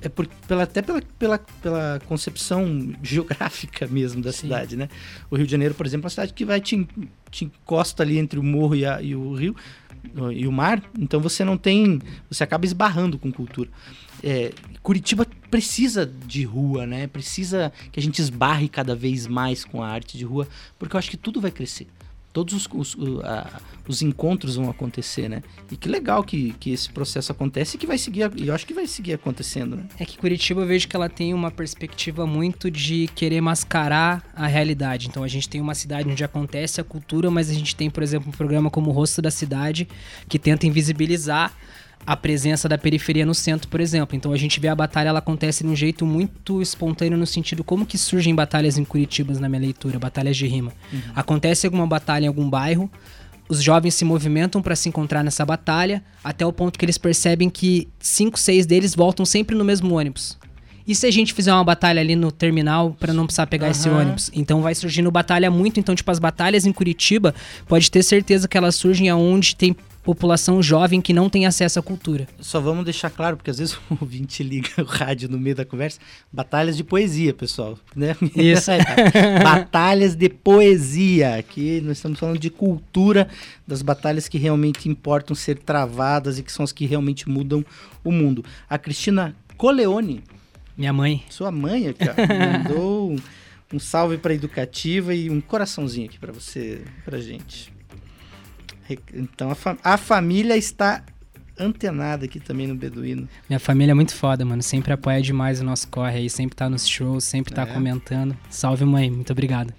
Speaker 1: é por, pela, até pela, pela, pela concepção geográfica mesmo da
Speaker 2: Sim.
Speaker 1: cidade, né? O Rio de Janeiro, por exemplo, é uma cidade que vai te, te encosta ali entre o morro e, a- e o rio e o mar, então você não tem. Você acaba esbarrando com cultura. É, Curitiba precisa de rua, né? Precisa que a gente esbarre cada vez mais com a arte de rua, porque eu acho que tudo vai crescer. Todos os, os, a- os encontros vão acontecer, né? E que legal que, que esse processo acontece e que vai seguir, e eu acho que vai seguir acontecendo, né?
Speaker 2: É que Curitiba eu vejo que ela tem uma perspectiva muito de querer mascarar a realidade. Então a gente tem uma cidade onde acontece a cultura, mas a gente tem, por exemplo, um programa como o Rosto da Cidade, que tenta invisibilizar a presença da periferia no centro, por exemplo. Então a gente vê a batalha, ela acontece de um jeito muito espontâneo no sentido como que surgem batalhas em Curitiba na minha leitura, batalhas de rima. Acontece alguma batalha em algum bairro, os jovens se movimentam para se encontrar nessa batalha, até o ponto que eles percebem que cinco, seis deles voltam sempre no mesmo ônibus. E se a gente fizer uma batalha ali no terminal para não precisar pegar esse
Speaker 1: Aham.
Speaker 2: ônibus? Então vai surgindo batalha muito. Então, tipo, as batalhas em Curitiba, pode ter certeza que elas surgem aonde tem população jovem que não tem acesso à cultura.
Speaker 1: Só vamos deixar claro, porque às vezes o ouvinte liga o rádio no meio da conversa. Batalhas de poesia, pessoal. Né?
Speaker 2: Isso.
Speaker 1: batalhas de poesia. Aqui nós estamos falando de cultura, das batalhas que realmente importam ser travadas e que são as que realmente mudam o mundo. A Cristina Coleone,
Speaker 2: Minha mãe.
Speaker 1: sua mãe aqui, ó, mandou um, um salve para educativa e um coraçãozinho aqui para você, pra gente. Então a, fa- a família está antenada aqui também no Beduíno.
Speaker 2: Minha família é muito foda, mano. Sempre apoia demais o nosso corre aí. Sempre tá nos shows, sempre tá
Speaker 1: É.
Speaker 2: comentando. Salve, mãe. Muito obrigado.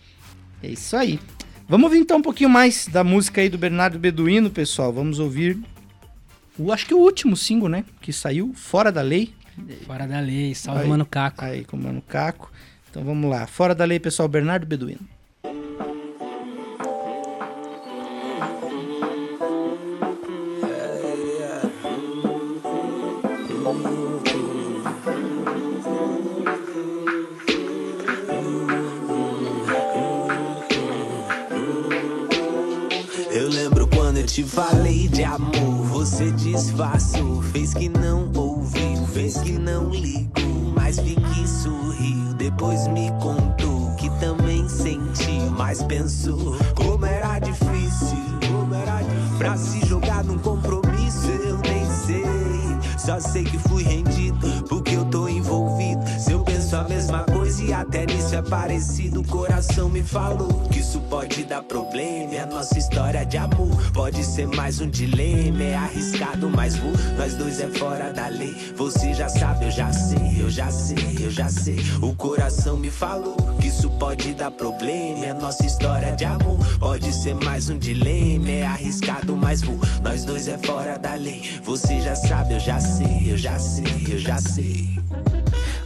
Speaker 1: É isso aí. Vamos ouvir então um pouquinho mais da música aí do Bernardo Beduíno, pessoal. Vamos ouvir o acho que o último single, né, que saiu Fora da Lei,
Speaker 2: Fora da lei. Salve,
Speaker 1: Aí.
Speaker 2: mano Caco.
Speaker 1: aí com o Mano Caco. Então vamos lá. Fora da Lei, pessoal, Bernardo Beduíno.
Speaker 5: Fez que não ouviu, fez que não ligou, mas vi que sorriu. Depois me contou que também sentiu, mas pensou parecido, o coração me falou que isso pode dar problema. É a nossa história de amor pode ser mais um dilema. É arriscado, mas vou. Nós dois é fora da lei. Você já sabe, eu já sei, eu já sei, eu já sei. O coração me falou que isso pode dar problema. É a nossa história de amor pode ser mais um dilema. É arriscado, mas vou. Nós dois é fora da lei. Você já sabe, eu já sei, eu já sei, eu já sei.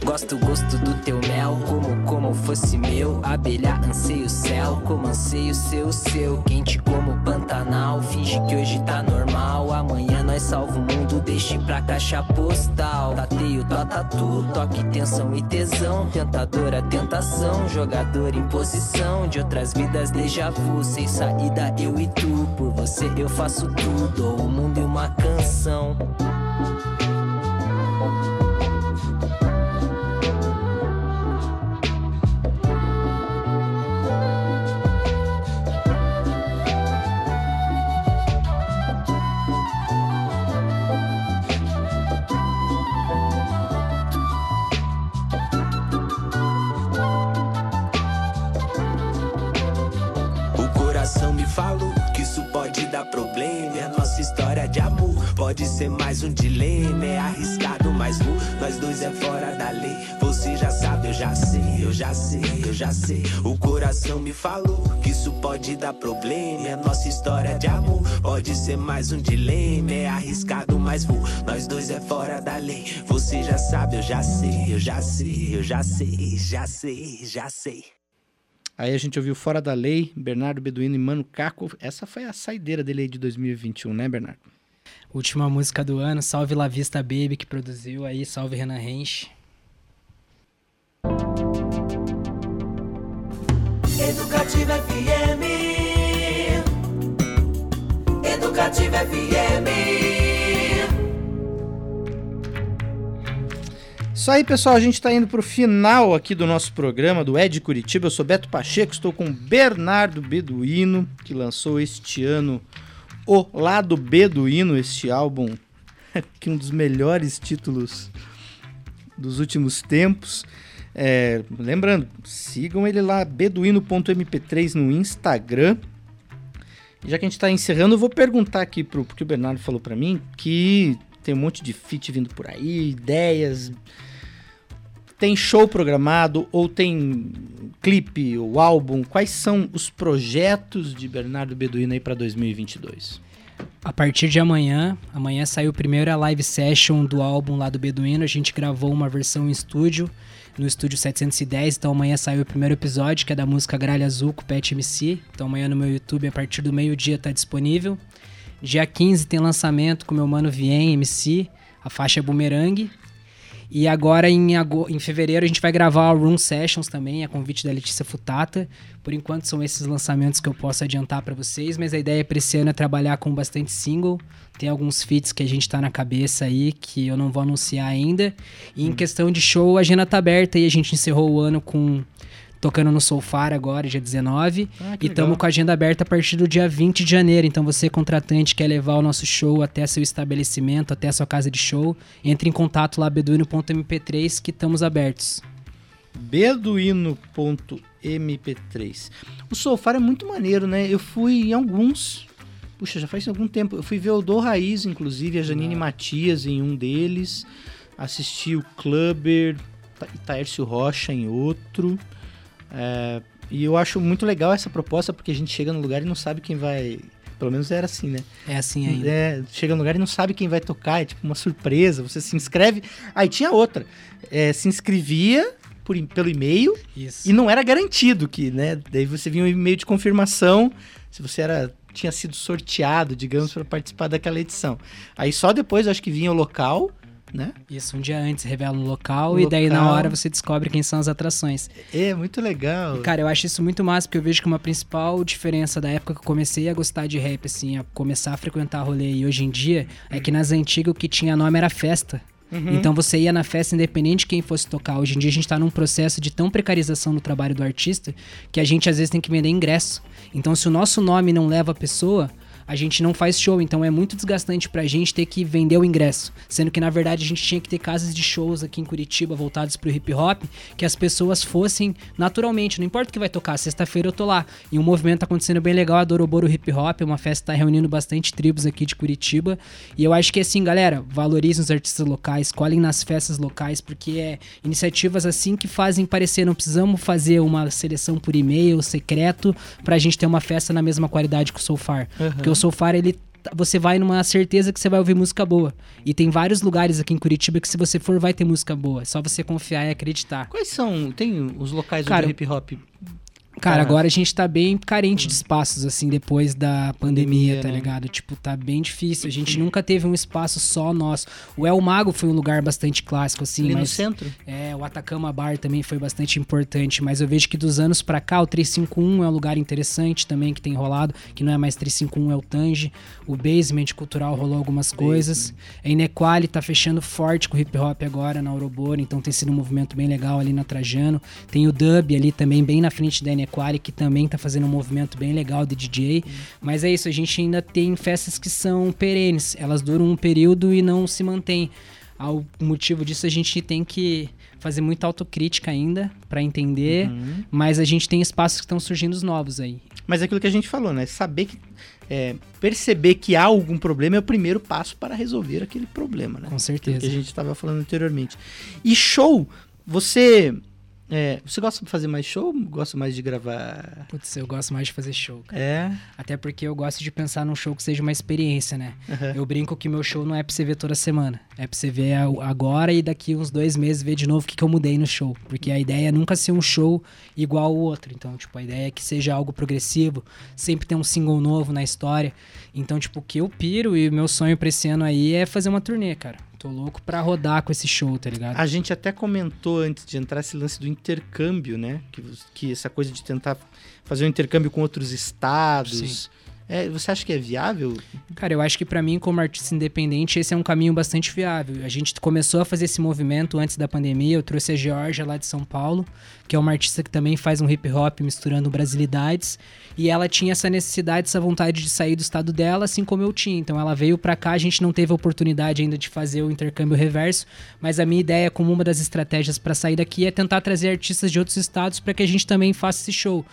Speaker 4: Gosto, gosto do teu mel, como como fosse meu. Abelha, anseio o céu, como anseio seu, seu. Quente como Pantanal, finge que hoje tá normal. Amanhã nós salva o mundo, deixe pra caixa postal. Tateio, tatu, toque, tensão e tesão. Tentadora, tentação, jogador em posição. De outras vidas, déjà vu, sem saída, eu e tu. Por você eu faço tudo, o mundo e uma canção.
Speaker 5: Pode ser mais um dilema. É arriscado, mas vou. Nós dois é fora da lei. Você já sabe, eu já sei, eu já sei, eu já sei. O coração me falou que isso pode dar problema. É nossa história de amor pode ser mais um dilema. É arriscado, mas vou. Nós dois é fora da lei. Você já sabe, eu já sei, eu já sei, eu já sei, já sei, já sei.
Speaker 1: Aí a gente ouviu Fora da Lei, Bernardo Beduíno e Mano Caco. Essa foi a saideira dele aí de 2021, né, Bernardo?
Speaker 2: Última música do ano, Salve La Vista Baby, que produziu aí, salve Renan Rensch.
Speaker 3: Educativa FM. Educativa FM.
Speaker 1: Isso aí, pessoal. A gente está indo para o final aqui do nosso programa do Ed Curitiba. Eu sou Beto Pacheco, estou com Bernardo Beduíno, que lançou este ano O Lado Beduíno, este álbum, que é um dos melhores títulos dos últimos tempos. É, lembrando, sigam ele lá, beduíno.mp3 no Instagram. Já que a gente está encerrando, eu vou perguntar aqui pro porque o Bernardo falou para mim que tem um monte de feat vindo por aí, ideias. Tem show programado ou tem clipe ou álbum? Quais são os projetos de Bernardo Beduíno aí para 2022?
Speaker 2: A partir de amanhã, amanhã saiu primeiro a live session do álbum lá do Beduíno. A gente gravou uma versão em estúdio, no estúdio 710. Então amanhã saiu o primeiro episódio, que é da música Gralha Azul com o Pet MC. Então amanhã no meu YouTube, a partir do meio-dia, tá disponível. Dia 15 tem lançamento com meu mano Vien MC, a faixa é Boomerang. E agora em, em fevereiro a gente vai gravar o Room Sessions também, a convite da Letícia Futata. Por enquanto são esses lançamentos que eu posso adiantar pra vocês, mas a ideia para esse ano é trabalhar com bastante single. Tem alguns feats que a gente tá na cabeça aí que eu não vou anunciar ainda. E em questão de show, a agenda tá aberta e a gente encerrou o ano com tocando no Soulfar agora, dia 19.
Speaker 1: Ah,
Speaker 2: e estamos com a agenda aberta a partir do dia 20 de janeiro. Então, você, contratante, quer levar o nosso show até seu estabelecimento, até a sua casa de show, entre em contato lá, beduino.mp3, que estamos abertos.
Speaker 1: Beduíno.mp3. O Sofar é muito maneiro, né? Eu fui em alguns. Puxa, já faz algum tempo. Eu fui ver o Do Raiz, inclusive, a Janine Matias em um deles. Assisti o Clubber Ta- e Taércio Rocha em outro. É, e eu acho muito legal essa proposta, porque a gente chega no lugar e não sabe quem vai. Pelo menos era assim, né?
Speaker 2: É assim ainda.
Speaker 1: É, chega no lugar e não sabe quem vai tocar, é tipo uma surpresa. Você se inscreve. Aí tinha outra. É, se inscrevia por, pelo e-mail
Speaker 2: Isso.
Speaker 1: e não era garantido que, né? Daí você vinha um e-mail de confirmação se você era tinha sido sorteado, digamos, para participar daquela edição. Aí só depois, acho que vinha o local né?
Speaker 2: Isso, um dia antes revela o local, e daí na hora você descobre quem são as atrações.
Speaker 1: É, muito legal.
Speaker 2: Cara, eu acho isso muito massa, porque eu vejo que uma principal diferença da época que eu comecei a gostar de rap, assim, a começar a frequentar rolê e hoje em dia, é que nas antigas o que tinha nome era festa. Então você ia na festa independente de quem fosse tocar. Hoje em dia a gente tá num processo de tão precarização no trabalho do artista que a gente às vezes tem que vender ingresso. Então se o nosso nome não leva a pessoa, a gente não faz show. Então é muito desgastante pra gente ter que vender o ingresso. Sendo que na verdade a gente tinha que ter casas de shows aqui em Curitiba voltadas pro hip hop, que as pessoas fossem naturalmente. Não importa o que vai tocar, sexta-feira eu tô lá. E um movimento tá acontecendo bem legal, a Doroboro Hip Hop, uma festa que tá reunindo bastante tribos aqui de Curitiba. E eu acho que assim, galera, valorizem os artistas locais, colhem nas festas locais, porque é iniciativas assim que fazem parecer. Não precisamos fazer uma seleção por e-mail secreto pra gente ter uma festa na mesma qualidade que o Soulfar. Porque o Soulfar, ele você vai numa certeza que você vai ouvir música boa. E tem vários lugares aqui em Curitiba que se você for vai ter música boa. É só você confiar e acreditar.
Speaker 1: Quais são, tem os locais
Speaker 2: Cara,
Speaker 1: onde o hip hop
Speaker 2: Cara,
Speaker 1: Cara,
Speaker 2: agora a gente tá bem carente de espaços, assim, depois da pandemia,
Speaker 1: Pandemia,
Speaker 2: tá
Speaker 1: né?
Speaker 2: ligado? Tipo, tá bem difícil. A gente nunca teve um espaço só nosso. O El Mago foi um lugar bastante clássico, assim,
Speaker 1: ali no
Speaker 2: mas.
Speaker 1: centro?
Speaker 2: É, o Atacama Bar também foi bastante importante, mas eu vejo que dos anos pra cá, o 351 é um lugar interessante também que tem rolado, que não é mais 351, é o Tange. O Basement Cultural rolou algumas coisas. A Inequali tá fechando forte com o hip hop agora na Ouroboro, então tem sido um movimento bem legal ali na Trajano. Tem o Dub ali também, bem na frente da Inequali, que também tá fazendo um movimento bem legal de DJ. Mas é isso, a gente ainda tem festas que são perenes, elas duram um período e não se mantêm. Ao motivo disso, a gente tem que fazer muita autocrítica ainda pra entender, mas a gente tem espaços que estão surgindo os novos aí.
Speaker 1: Mas é aquilo que a gente falou, né? Saber que. é, perceber que há algum problema é o primeiro passo para resolver aquele problema, né?
Speaker 2: Com
Speaker 1: Que
Speaker 2: certeza.
Speaker 1: a gente estava falando anteriormente. E show, você. É, você gosta de fazer mais show? Gosta mais de gravar?
Speaker 2: Putz, eu gosto mais de fazer show, cara.
Speaker 1: É.
Speaker 2: Até porque eu gosto de pensar num show que seja uma experiência, né?
Speaker 1: Aham.
Speaker 2: Eu brinco que meu show não é pra você ver toda semana. É pra você ver agora e daqui uns dois meses ver de novo o que, que eu mudei no show. Porque a ideia é nunca ser um show igual ao outro. Então, tipo, a ideia é que seja algo progressivo, sempre ter um single novo na história. Então, tipo, o que eu piro e o meu sonho pra esse ano aí é fazer uma turnê, cara. Tô louco pra rodar com esse show, tá ligado?
Speaker 1: A gente até comentou antes de entrar esse lance do intercâmbio, né? Que, que essa coisa de tentar fazer um intercâmbio com outros estados. É, você acha que é viável?
Speaker 2: Cara, eu acho que pra mim, como artista independente, esse é um caminho bastante viável. A gente começou a fazer esse movimento antes da pandemia. Eu trouxe a Georgia lá de São Paulo, que é uma artista que também faz um hip hop misturando brasilidades. E ela tinha essa necessidade, essa vontade de sair do estado dela, assim como eu tinha. Então ela veio pra cá, a gente não teve a oportunidade ainda de fazer o intercâmbio reverso, mas a minha ideia, como uma das estratégias pra sair daqui, é tentar trazer artistas de outros estados pra que a gente também faça esse show.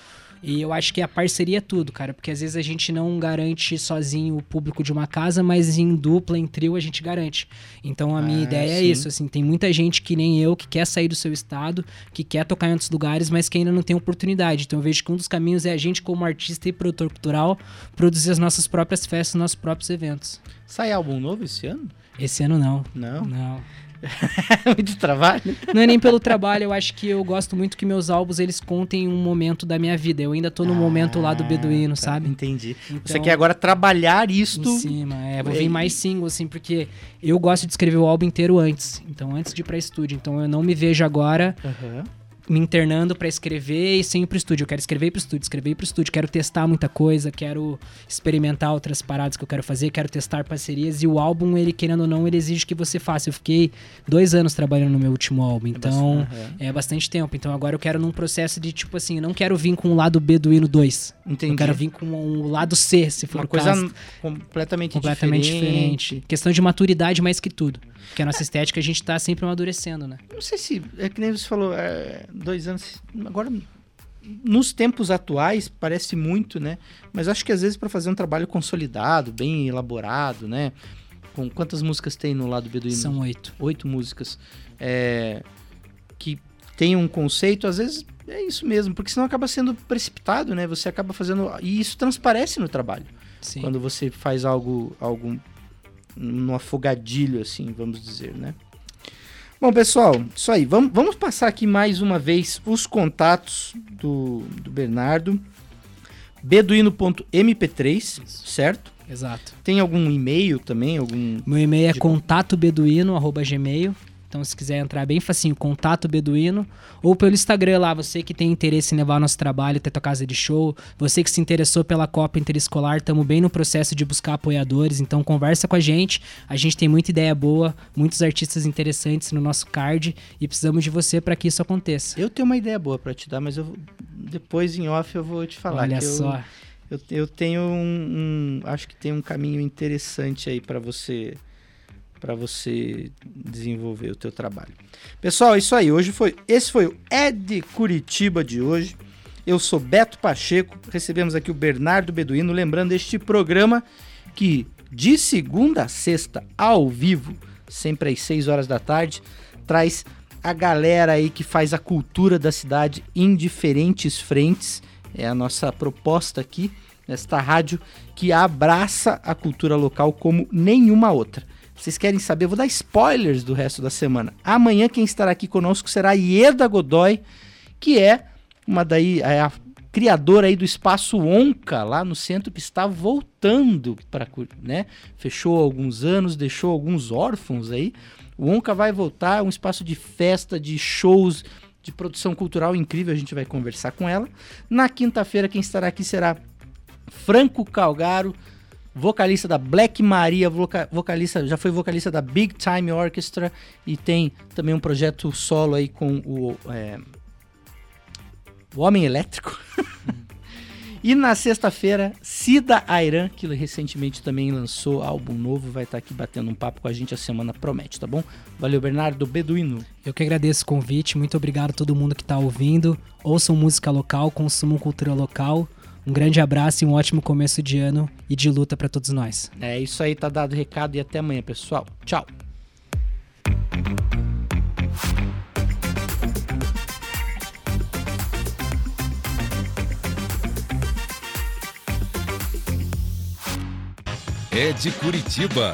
Speaker 2: E eu acho que a parceria é tudo, cara, porque às vezes a gente não garante sozinho o público de uma casa, mas em dupla, em trio, a gente garante. Então a minha
Speaker 1: Ah,
Speaker 2: ideia é
Speaker 1: sim.
Speaker 2: isso, assim, tem muita gente que nem eu, que quer sair do seu estado, que quer tocar em outros lugares, mas que ainda não tem oportunidade. Então eu vejo que um dos caminhos é a gente, como artista e produtor cultural, produzir as nossas próprias festas, nossos próprios eventos.
Speaker 1: Sai álbum novo esse ano?
Speaker 2: Esse ano não.
Speaker 1: Não.
Speaker 2: Não.
Speaker 1: Muito trabalho.
Speaker 2: Não é nem pelo trabalho, eu acho que eu gosto muito que meus álbuns eles contem um momento da minha vida. Eu ainda tô no momento lá do beduíno,
Speaker 1: tá,
Speaker 2: sabe?
Speaker 1: Entendi. Você
Speaker 2: Então-
Speaker 1: quer agora trabalhar isto.
Speaker 2: Em cima, é. Vou vir mais single, assim, porque eu gosto de escrever o álbum inteiro antes. Então, antes de ir pra estúdio. Então, eu não me vejo agora
Speaker 1: Aham.
Speaker 2: Me internando pra escrever e sem ir pro estúdio. Eu quero escrever pro estúdio, escrever pro estúdio. Quero testar muita coisa, quero experimentar outras paradas que eu quero fazer, quero testar parcerias. E o álbum, ele, querendo ou não, ele exige que você faça. Eu fiquei dois anos trabalhando no meu último álbum. Então,
Speaker 1: Aham.
Speaker 2: é bastante tempo. Então, agora eu quero num processo de, tipo assim, eu não quero vir com o lado B do Hino 2.
Speaker 1: Entendi.
Speaker 2: Eu quero vir com o lado C, se for
Speaker 1: Uma
Speaker 2: o
Speaker 1: coisa
Speaker 2: caso
Speaker 1: completamente,
Speaker 2: completamente
Speaker 1: diferente.
Speaker 2: diferente. Questão de maturidade mais que tudo. Porque a nossa estética a gente tá sempre amadurecendo, né?
Speaker 1: Não sei se. É que nem você falou, é, dois anos. Agora, nos tempos atuais, parece muito, né? Mas acho que às vezes para fazer um trabalho consolidado, bem elaborado, né? Com quantas músicas tem no lado beduíno?
Speaker 2: São oito.
Speaker 1: oito músicas. É, que tem um conceito, às vezes é isso mesmo, porque senão acaba sendo precipitado, né? Você acaba fazendo. E isso transparece no trabalho.
Speaker 2: Sim.
Speaker 1: Quando você faz algo, algo no afogadilho, assim, vamos dizer, né? Bom, pessoal, isso aí. Vamos, vamos passar aqui mais uma vez os contatos do, do Bernardo. Beduíno.mp3, certo?
Speaker 2: Exato.
Speaker 1: Tem algum e-mail também? Algum.
Speaker 2: Meu e-mail é
Speaker 1: De-
Speaker 2: contatobeduino@gmail. Então, se quiser entrar bem facinho, contato beduíno, ou pelo Instagram lá, você que tem interesse em levar nosso trabalho até tua casa de show, você que se interessou pela Copa Interescolar, estamos bem no processo de buscar apoiadores, então conversa com a gente. A gente tem muita ideia boa, muitos artistas interessantes no nosso card e precisamos de você para que isso aconteça.
Speaker 1: Eu tenho uma ideia boa pra te dar, mas eu depois em off eu vou te falar.
Speaker 2: Olha
Speaker 1: que eu-
Speaker 2: só.
Speaker 1: Eu, eu tenho um, um- Acho que tem um caminho interessante aí pra você para você desenvolver o teu trabalho. Pessoal, é isso aí. Hoje foi. Esse foi o Ed Curitiba de hoje. Eu sou Beto Pacheco. Recebemos aqui o Bernardo Beduíno. Lembrando este programa que de segunda a sexta, ao vivo, sempre às 6 horas da tarde, traz a galera aí que faz a cultura da cidade em diferentes frentes. É a nossa proposta aqui, nesta rádio, que abraça a cultura local como nenhuma outra. Vocês querem saber? Eu vou dar spoilers do resto da semana. Amanhã quem estará aqui conosco será Ieda Godoy, que é uma daí é a criadora aí do espaço Onca lá no centro que está voltando para, né? Fechou alguns anos, deixou alguns órfãos aí. O Onca vai voltar, um espaço de festa, de shows, de produção cultural incrível, a gente vai conversar com ela. Na quinta-feira quem estará aqui será Franco Calgaro, vocalista da Black Maria, voca- vocalista, já foi vocalista da Big Time Orchestra e tem também um projeto solo aí com o, é, o Homem Elétrico. e na sexta-feira, Cida Airan, que recentemente também lançou álbum novo, vai estar aqui batendo um papo com a gente, a semana promete, tá bom? Valeu, Bernardo Beduíno.
Speaker 2: Eu que agradeço o convite, muito obrigado a todo mundo que está ouvindo. Ouçam música local, consumam cultura local. Um grande abraço e um ótimo começo de ano e de luta para todos nós.
Speaker 1: É isso aí, tá dado o recado e até amanhã, pessoal. Tchau.
Speaker 7: É de Curitiba.